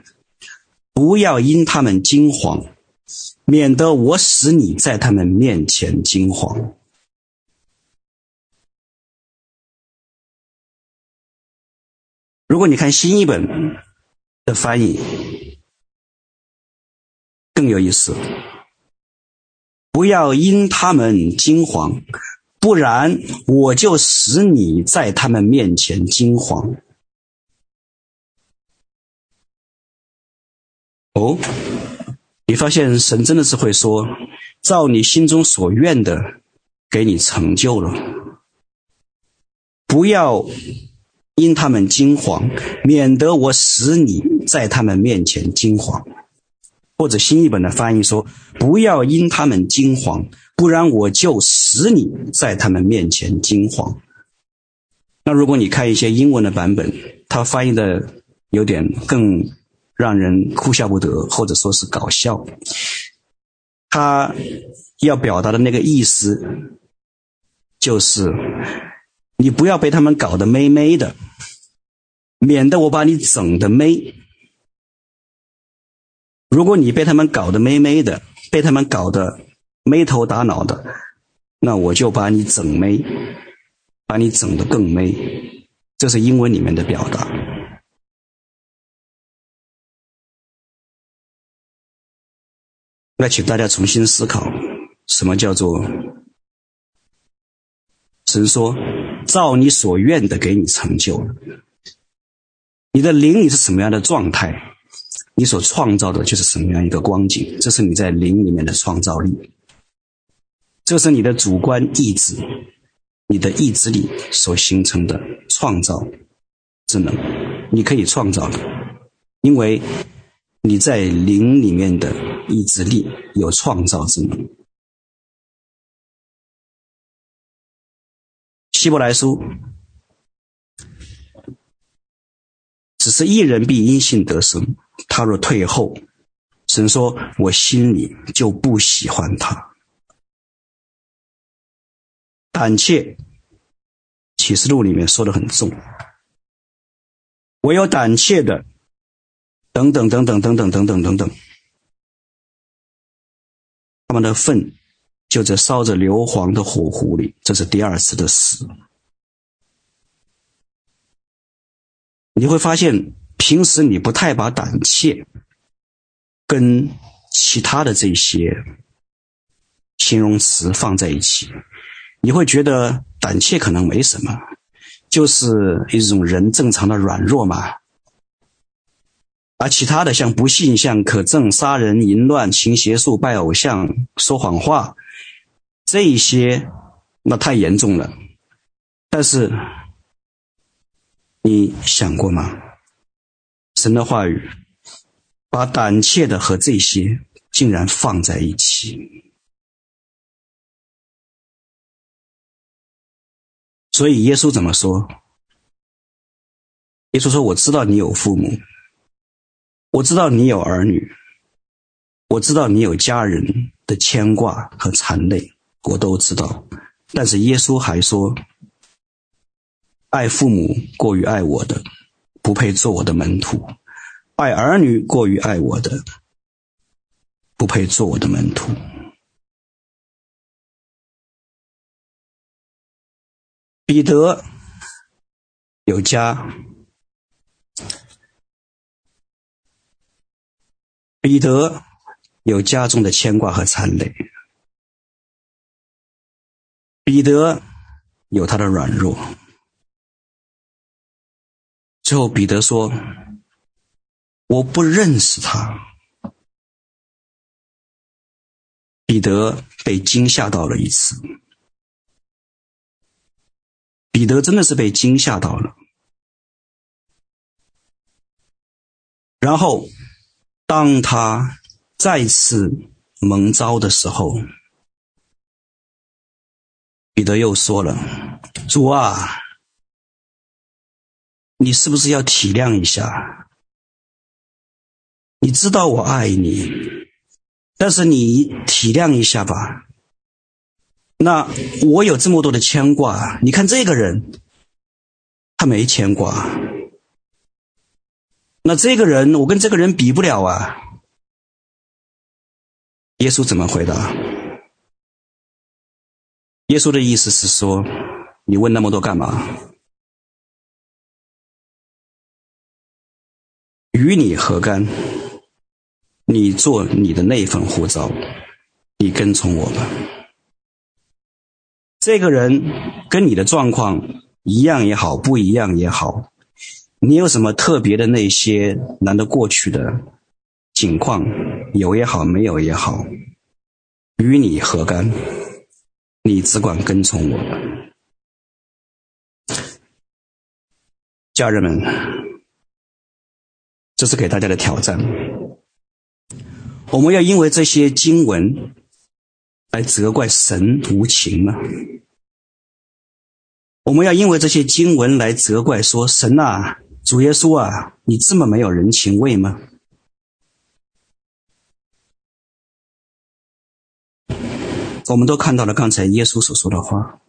不要因他们惊慌，免得我使你在他们面前惊慌。如果你看新译本的翻译，更有意思。不要因他们惊慌，不然我就使你在他们面前惊慌。哦，你发现神真的是会说，照你心中所愿的，给你成就了。不要。因他们惊慌，免得我使你在他们面前惊慌。或者新译本的翻译说：“不要因他们惊慌，不然我就使你在他们面前惊慌。”那如果你看一些英文的版本，它翻译的有点更让人哭笑不得，或者说是搞笑。他要表达的那个意思就是。你不要被他们搞得美美的，免得我把你整得美。如果你被他们搞得美美的，被他们搞得没头打脑的，那我就把你整没，把你整得更没。这是英文里面的表达。那请大家重新思考，什么叫做神说？照你所愿的给你成就。你的灵里是什么样的状态，你所创造的就是什么样一个光景。这是你在灵里面的创造力，这是你的主观意志、你的意志力所形成的创造之能。你可以创造的，因为你在灵里面的意志力有创造之能。希伯来书，只是一人必因信得生。他若退后，神说：“我心里就不喜欢他。”胆怯，启示录里面说的很重。唯有胆怯的，等等等等等等等等等等，他们的粪就在烧着硫磺的火湖里，这是第二次的死。你会发现，平时你不太把胆怯跟其他的这些形容词放在一起，你会觉得胆怯可能没什么，就是一种人正常的软弱嘛。而其他的像不信、像可憎、杀人、淫乱、行邪术、拜偶像、说谎话。这一些，那太严重了。但是，你想过吗？神的话语把胆怯的和这些竟然放在一起。所以耶稣怎么说？耶稣说：“我知道你有父母，我知道你有儿女，我知道你有家人的牵挂和缠累。”我都知道，但是耶稣还说：“爱父母过于爱我的，不配做我的门徒；爱儿女过于爱我的，不配做我的门徒。”彼得有家，彼得有家中的牵挂和残累。彼得有他的软弱，最后彼得说：“我不认识他。”彼得被惊吓到了一次，彼得真的是被惊吓到了。然后，当他再次蒙召的时候，彼得又说了：“主啊，你是不是要体谅一下？你知道我爱你，但是你体谅一下吧。那我有这么多的牵挂，你看这个人，他没牵挂。那这个人，我跟这个人比不了啊。”耶稣怎么回答？耶稣的意思是说，你问那么多干嘛？与你何干？你做你的那份护照，你跟从我吧。这个人跟你的状况一样也好，不一样也好，你有什么特别的那些难得过去的境况，有也好，没有也好，与你何干？你只管跟从我，家人们，这是给大家的挑战。我们要因为这些经文来责怪神无情吗？我们要因为这些经文来责怪说神啊，主耶稣啊，你这么没有人情味吗？我们都看到了刚才耶稣所说的话，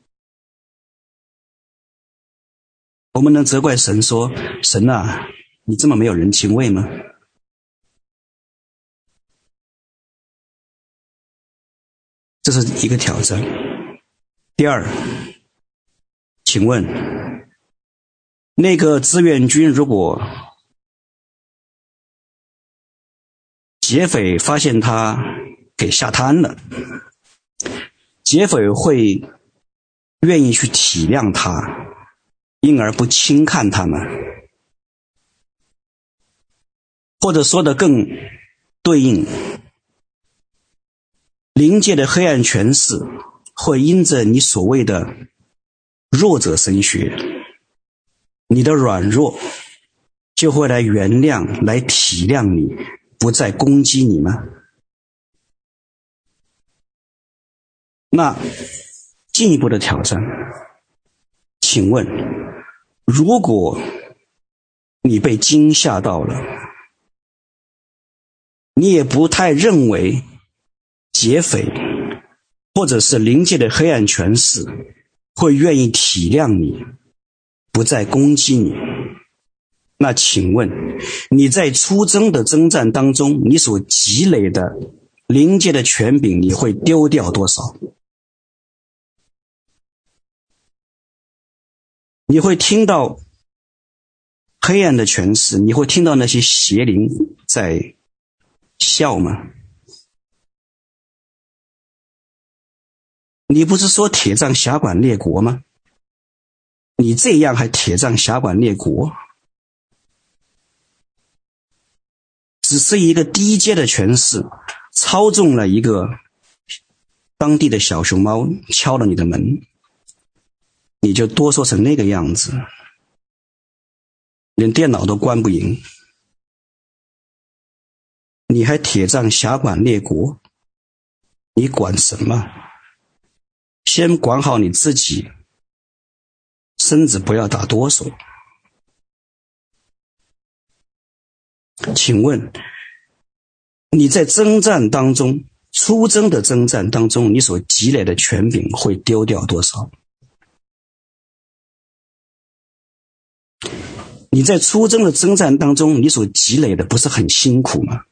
我们能责怪神说：“神啊，你这么没有人情味吗？”这是一个挑战。第二，请问，那个志愿军如果劫匪发现他给吓瘫了？劫匪会愿意去体谅他，因而不轻看他们，或者说的更对应，灵界的黑暗权势会因着你所谓的弱者神学，你的软弱，就会来原谅、来体谅你，不再攻击你吗？那进一步的挑战，请问，如果你被惊吓到了，你也不太认为劫匪或者是灵界的黑暗权势会愿意体谅你，不再攻击你，那请问你在出征的征战当中，你所积累的灵界的权柄，你会丢掉多少？你会听到黑暗的权势，你会听到那些邪灵在笑吗？你不是说铁杖辖管列国吗？你这样还铁杖辖管列国？只是一个低阶的权势。操纵了一个当地的小熊猫，敲了你的门，你就哆嗦成那个样子，连电脑都关不赢，你还铁杖辖管列国？你管什么？先管好你自己，身子不要打哆嗦。请问？你在征战当中，出征的征战当中，你所积累的权柄会丢掉多少？你在出征的征战当中，你所积累的不是很辛苦吗？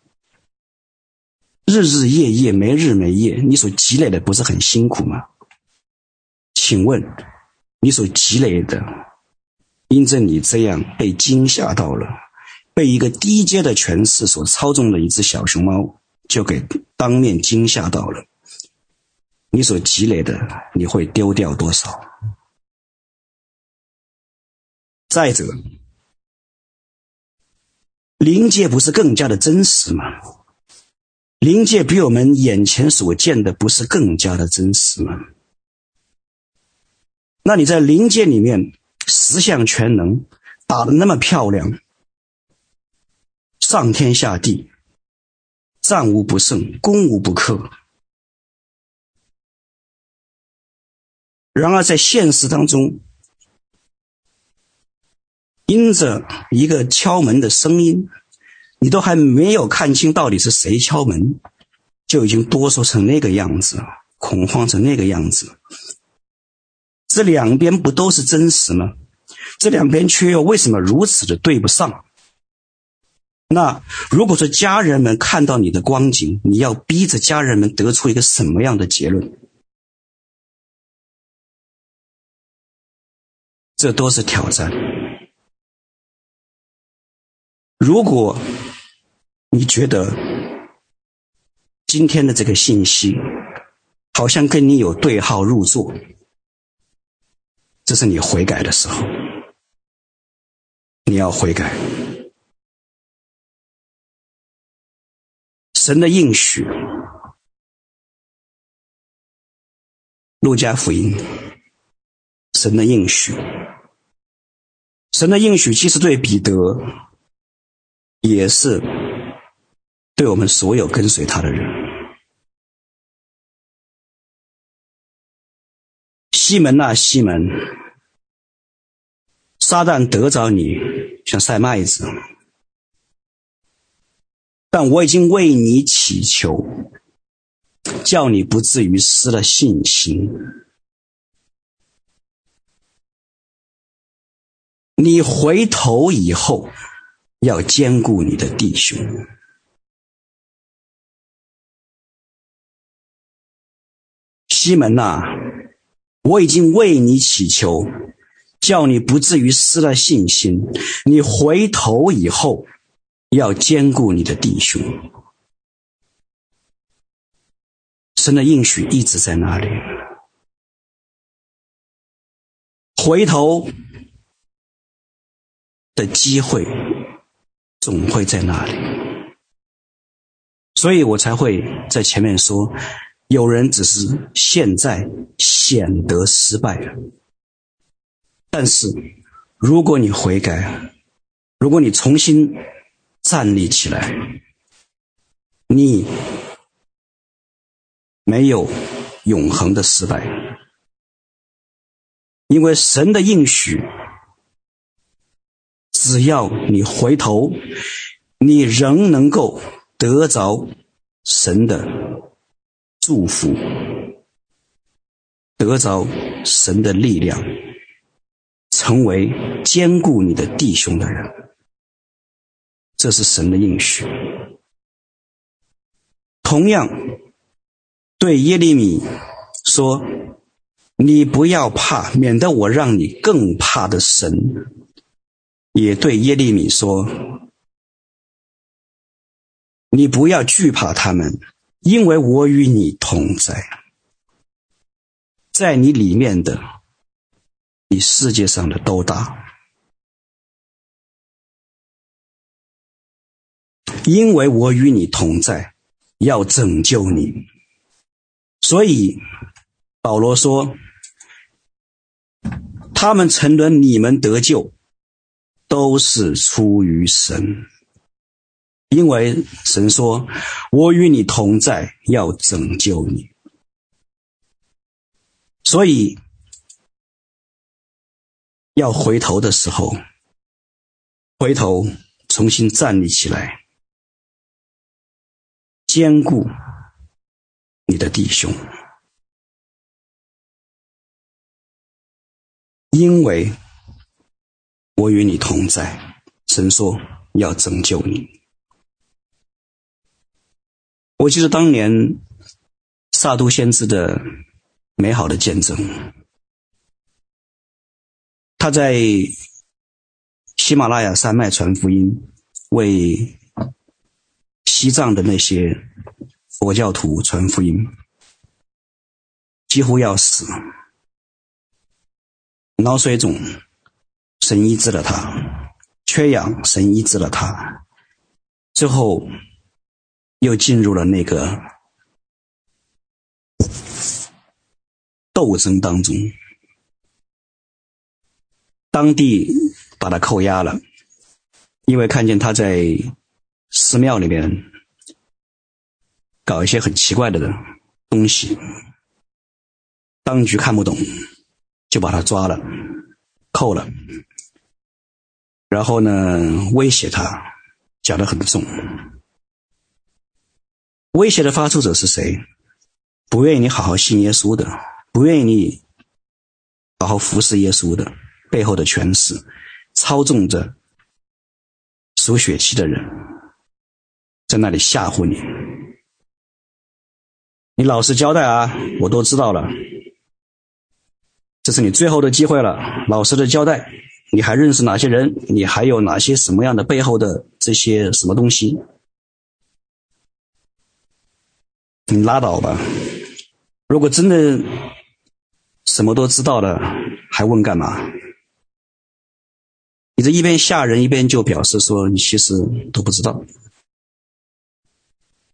日日夜夜，没日没夜，你所积累的不是很辛苦吗？请问，你所积累的，因着你这样被惊吓到了。被一个低阶的权势所操纵的一只小熊猫，就给当面惊吓到了。你所积累的，你会丢掉多少？再者，灵界不是更加的真实吗？灵界比我们眼前所见的不是更加的真实吗？那你在灵界里面十项全能打得那么漂亮。上天下地，战无不胜，攻无不克。然而，在现实当中，因着一个敲门的声音，你都还没有看清到底是谁敲门，就已经哆嗦成那个样子，恐慌成那个样子。这两边不都是真实吗？这两边却又为什么如此的对不上？那如果说家人们看到你的光景，你要逼着家人们得出一个什么样的结论？这都是挑战。如果你觉得今天的这个信息好像跟你有对号入座，这是你悔改的时候，你要悔改。神的应许，路加福音，神的应许，神的应许，其实对彼得，也是对我们所有跟随他的人。西门啊，西门，撒旦得着你，像赛麦子。但我已经为你祈求，叫你不至于失了信心。你回头以后，要兼顾你的弟兄。西门呐，我已经为你祈求，叫你不至于失了信心。你回头以后。要兼顾你的弟兄，神的应许一直在那里。回头的机会总会在那里，所以我才会在前面说，有人只是现在显得失败了，但是如果你悔改，如果你重新。站立起来，你没有永恒的失败，因为神的应许，只要你回头，你仍能够得着神的祝福，得着神的力量，成为坚固你的弟兄的人。这是神的应许。同样，对耶利米说：“你不要怕，免得我让你更怕的神。”也对耶利米说：“你不要惧怕他们，因为我与你同在，在你里面的比世界上的都大。”因为我与你同在，要拯救你，所以保罗说：“他们沉沦，你们得救，都是出于神。因为神说：‘我与你同在，要拯救你。’所以要回头的时候，回头重新站立起来。”坚固你的弟兄，因为我与你同在。神说要拯救你。我记得当年撒都先知的美好的见证，他在喜马拉雅山脉传福音，为。西藏的那些佛教徒传福音，几乎要死，脑水肿，神医治了他；缺氧，神医治了他。最后又进入了那个斗争当中，当地把他扣押了，因为看见他在。寺庙里面搞一些很奇怪的东西，当局看不懂，就把他抓了，扣了，然后呢，威胁他，讲得很重。威胁的发出者是谁？不愿意你好好信耶稣的，不愿意你好好服侍耶稣的，背后的权势，操纵着属血气的人。在那里吓唬你，你老实交代啊！我都知道了，这是你最后的机会了，老实的交代。你还认识哪些人？你还有哪些什么样的背后的这些什么东西？你拉倒吧！如果真的什么都知道了，还问干嘛？你这一边吓人，一边就表示说你其实都不知道。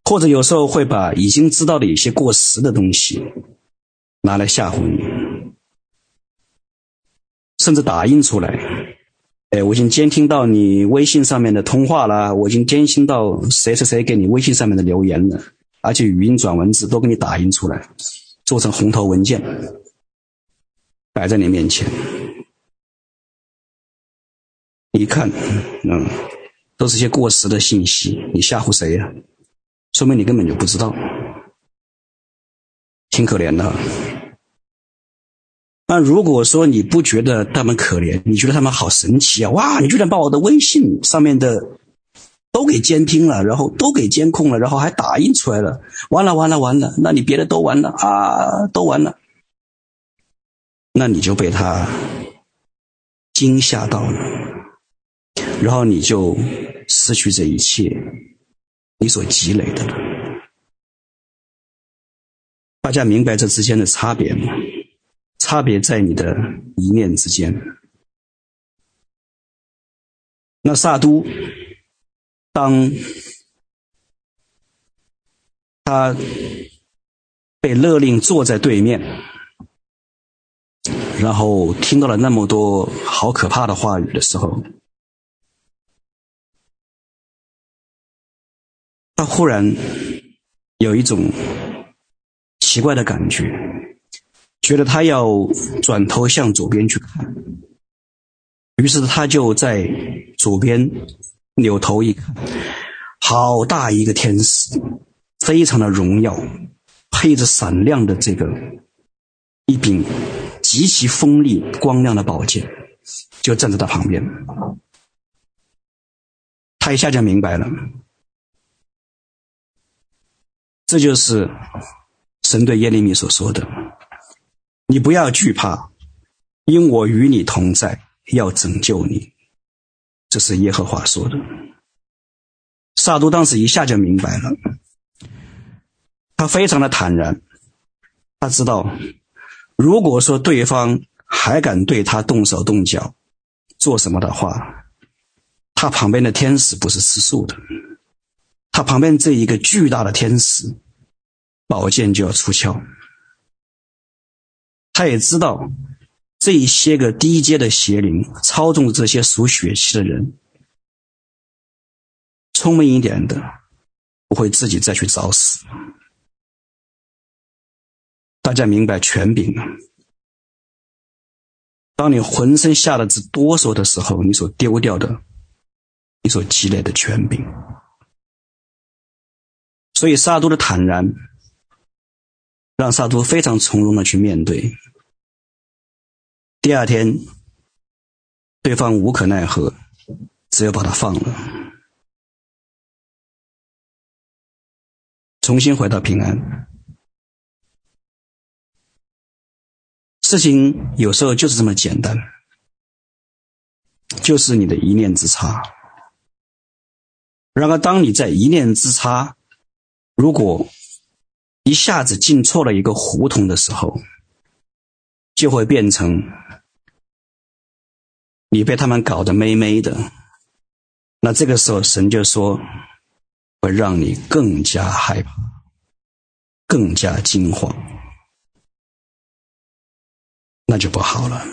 或者有时候会把已经知道的一些过时的东西拿来吓唬你，甚至打印出来。哎，我已经监听到你微信上面的通话了，我已经监听到谁谁谁给你微信上面的留言了，而且语音转文字都给你打印出来，做成红头文件，摆在你面前。一看，嗯，都是些过时的信息，你吓唬谁呀？说明你根本就不知道，挺可怜的。那如果说你不觉得他们可怜，你觉得他们好神奇啊！哇，你居然把我的微信上面的都给监听了，然后都给监控了，然后还打印出来了，完了完了完了，那你别的都完了啊，都完了，那你就被他惊吓到了，然后你就失去这一切。你所积累的了，大家明白这之间的差别吗？差别在你的一念之间。那萨都，当他被勒令坐在对面，然后听到了那么多好可怕的话语的时候。他忽然有一种奇怪的感觉，觉得他要转头向左边去看，于是他就在左边扭头一看，好大一个天使，非常的荣耀，配着闪亮的这个一柄极其锋利光亮的宝剑，就站在他旁边，他一下就明白了。这就是神对耶利米所说的：“你不要惧怕，因我与你同在，要拯救你。”这是耶和华说的。撒都当时一下就明白了，他非常的坦然，他知道，如果说对方还敢对他动手动脚，做什么的话，他旁边的天使不是吃素的，他旁边这一个巨大的天使，宝剑就要出鞘。他也知道，这一些个低阶的邪灵操纵这些属血气的人。聪明一点的，不会自己再去找死。大家明白权柄吗？当你浑身吓得直哆嗦的时候，你所丢掉的，你所积累的权柄。所以萨都的坦然，让萨都非常从容的去面对。第二天，对方无可奈何，只有把他放了。重新回到平安，事情有时候就是这么简单，就是你的一念之差。然而，当你在一念之差，如果一下子进错了一个胡同的时候，就会变成你被他们搞得美美的。那这个时候，神就说。会让你更加害怕，更加惊慌，那就不好了。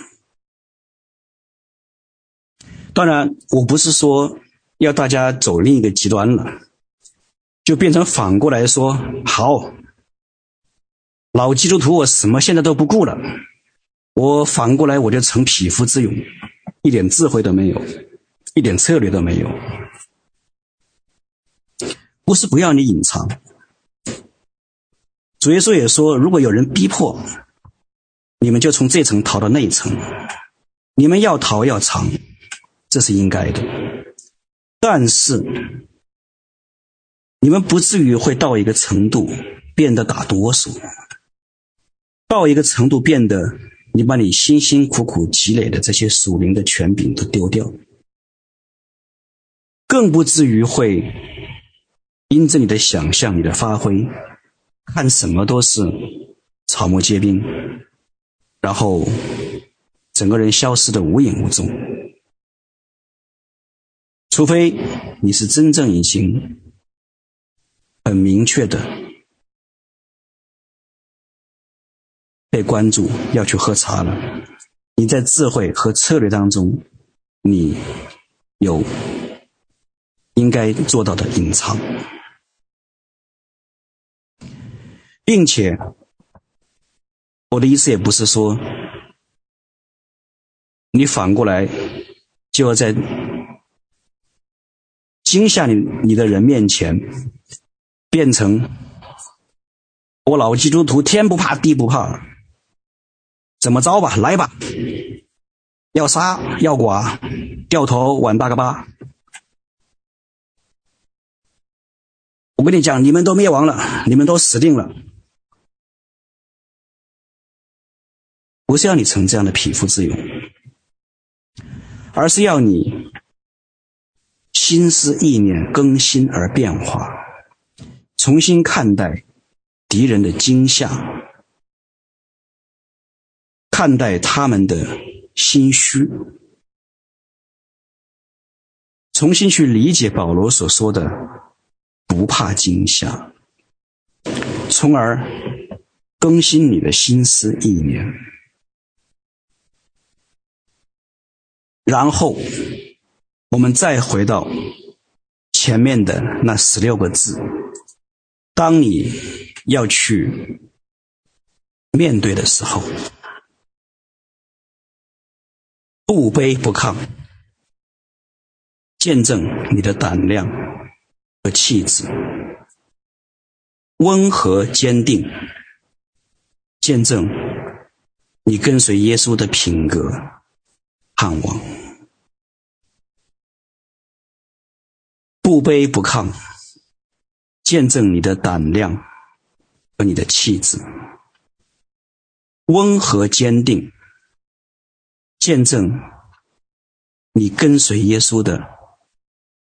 当然，我不是说要大家走另一个极端了，就变成反过来说，好，老基督徒，我什么现在都不顾了，我反过来我就成匹夫之勇，一点智慧都没有，一点策略都没有。不是不要你隐藏，主耶稣也说，如果有人逼迫，你们就从这层逃到那一层，你们要逃要藏，这是应该的。但是你们不至于会到一个程度变得打哆嗦，到一个程度变得你把你辛辛苦苦积累的这些属灵的权柄都丢掉，更不至于会。因着你的想象，你的发挥，看什么都是草木皆兵，然后整个人消失的无影无踪。除非你是真正已经很明确的被关注要去喝茶了，你在智慧和策略当中，你有应该做到的隐藏。并且，我的意思也不是说，你反过来就要在惊吓你你的人面前，变成我老基督徒天不怕地不怕，怎么着吧，来吧，要杀要剐，掉头碗大个疤。我跟你讲，你们都灭亡了，你们都死定了。不是要你成这样的匹夫之勇，而是要你心思意念更新而变化，重新看待敌人的惊吓，看待他们的心虚，重新去理解保罗所说的“不怕惊吓”，从而更新你的心思意念。然后，我们再回到前面的那十六个字：当你要去面对的时候，不卑不亢，见证你的胆量和气质；温和坚定，见证你跟随耶稣的品格。盼望，不卑不亢，见证你的胆量和你的气质，温和坚定，见证你跟随耶稣的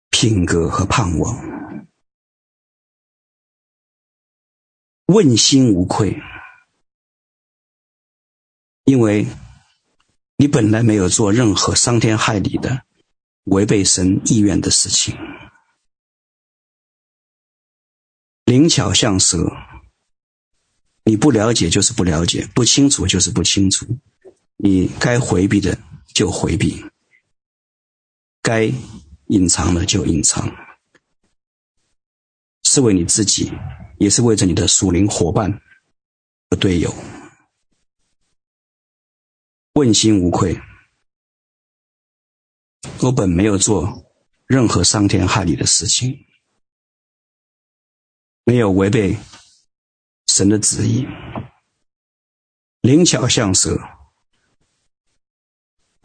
品格和盼望，问心无愧，因为你本来没有做任何伤天害理的、违背神意愿的事情。灵巧像蛇，你不了解就是不了解，不清楚就是不清楚，你该回避的就回避，该隐藏的就隐藏，是为你自己，也是为着你的属灵伙伴和队友，问心无愧。我本没有做任何伤天害理的事情。没有违背神的旨意，灵巧像蛇，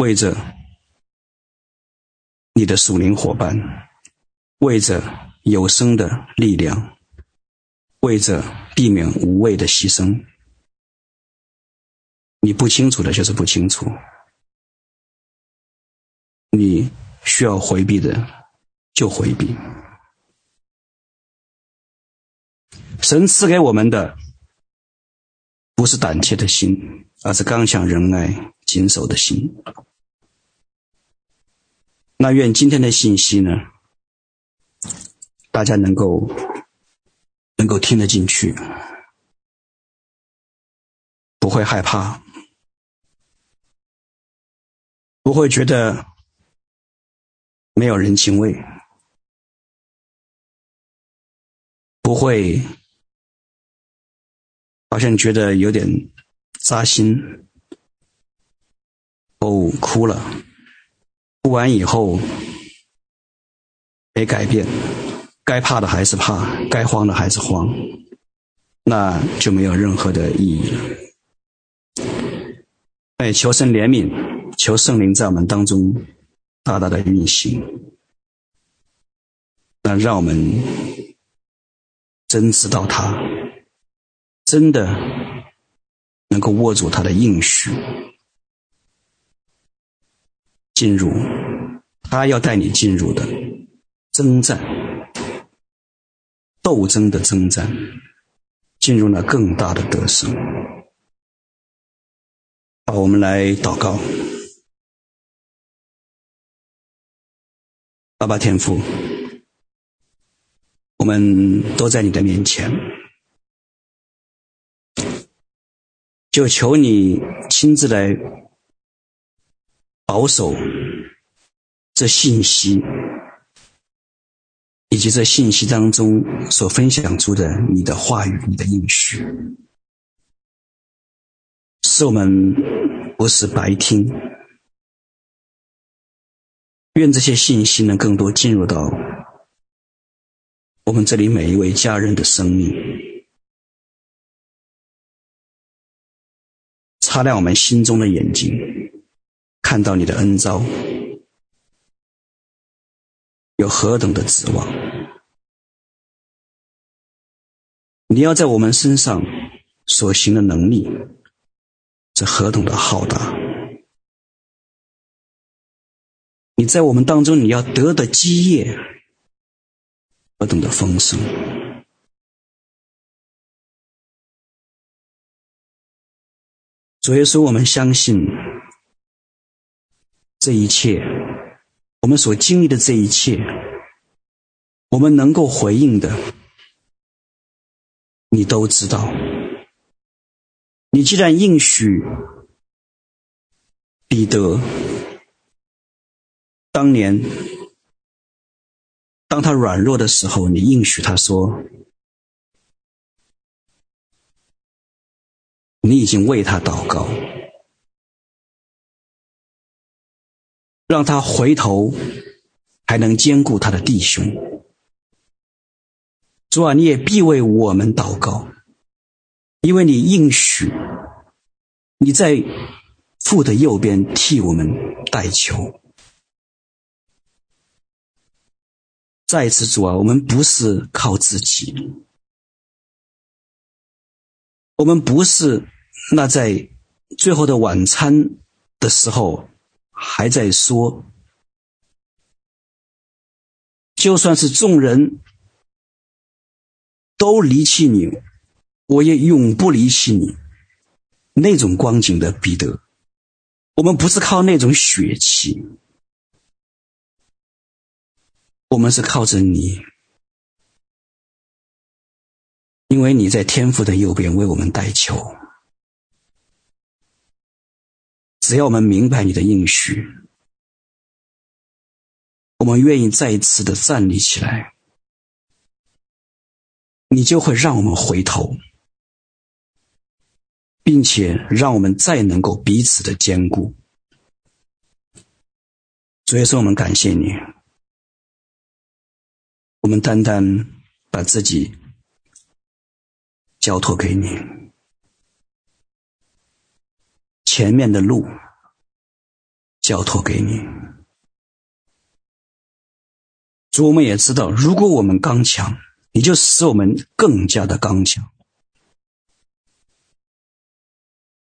为着你的属灵伙伴，为着有生的力量，为着避免无谓的牺牲，你不清楚的就是不清楚，你需要回避的就回避。神赐给我们的不是胆怯的心，而是刚强仁爱、谨守的心。那愿今天的信息呢，大家能够能够听得进去，不会害怕，不会觉得没有人情味，不会。好像觉得有点扎心，哦，哭了。哭完以后没改变，该怕的还是怕，该慌的还是慌，那就没有任何的意义了。哎，求神怜悯，求圣灵在我们当中大大的运行，那让我们真知道他。真的能够握住他的应许，进入他要带你进入的征战、斗争的征战，进入了更大的得胜。好，我们来祷告，爸爸天父，我们都在你的面前。就求你亲自来保守这信息，以及这信息当中所分享出的你的话语、你的应许，使我们不是白听。愿这些信息能更多进入到我们这里每一位家人的生命。擦亮我们心中的眼睛，看到你的恩召有何等的指望？你要在我们身上所行的能力，这何等的浩大？你在我们当中，你要得的基业，何等的丰盛？主耶稣，我们相信这一切，我们所经历的这一切，我们能够回应的，你都知道。你既然应许彼得，当年当他软弱的时候，你应许他说。你已经为他祷告，让他回头，还能兼顾他的弟兄。主啊，你也必为我们祷告，因为你应许，你在父的右边替我们代求。再一次，主啊，我们不是靠自己。我们不是那在最后的晚餐的时候还在说，就算是众人都离弃你，我也永不离弃你。那种光景的彼得，我们不是靠那种血气，我们是靠着你。因为你在天父的右边为我们代求，只要我们明白你的应许，我们愿意再一次的站立起来，你就会让我们回头，并且让我们再能够彼此的坚固。所以说，我们感谢你，我们单单把自己。交托给你，前面的路交托给你。主，我们也知道，如果我们刚强，你就使我们更加的刚强。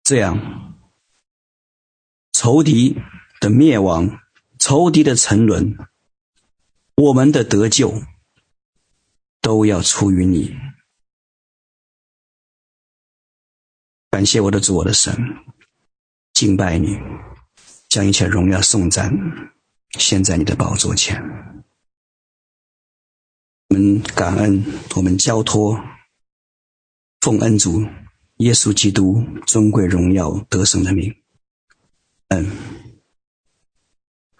这样，仇敌的灭亡，仇敌的沉沦，我们的得救，都要出于你。感谢我的主，我的神，敬拜你，将一切荣耀颂赞献在你的宝座前。我们感恩，我们交托，奉恩主耶稣基督尊贵荣耀得胜的名，嗯。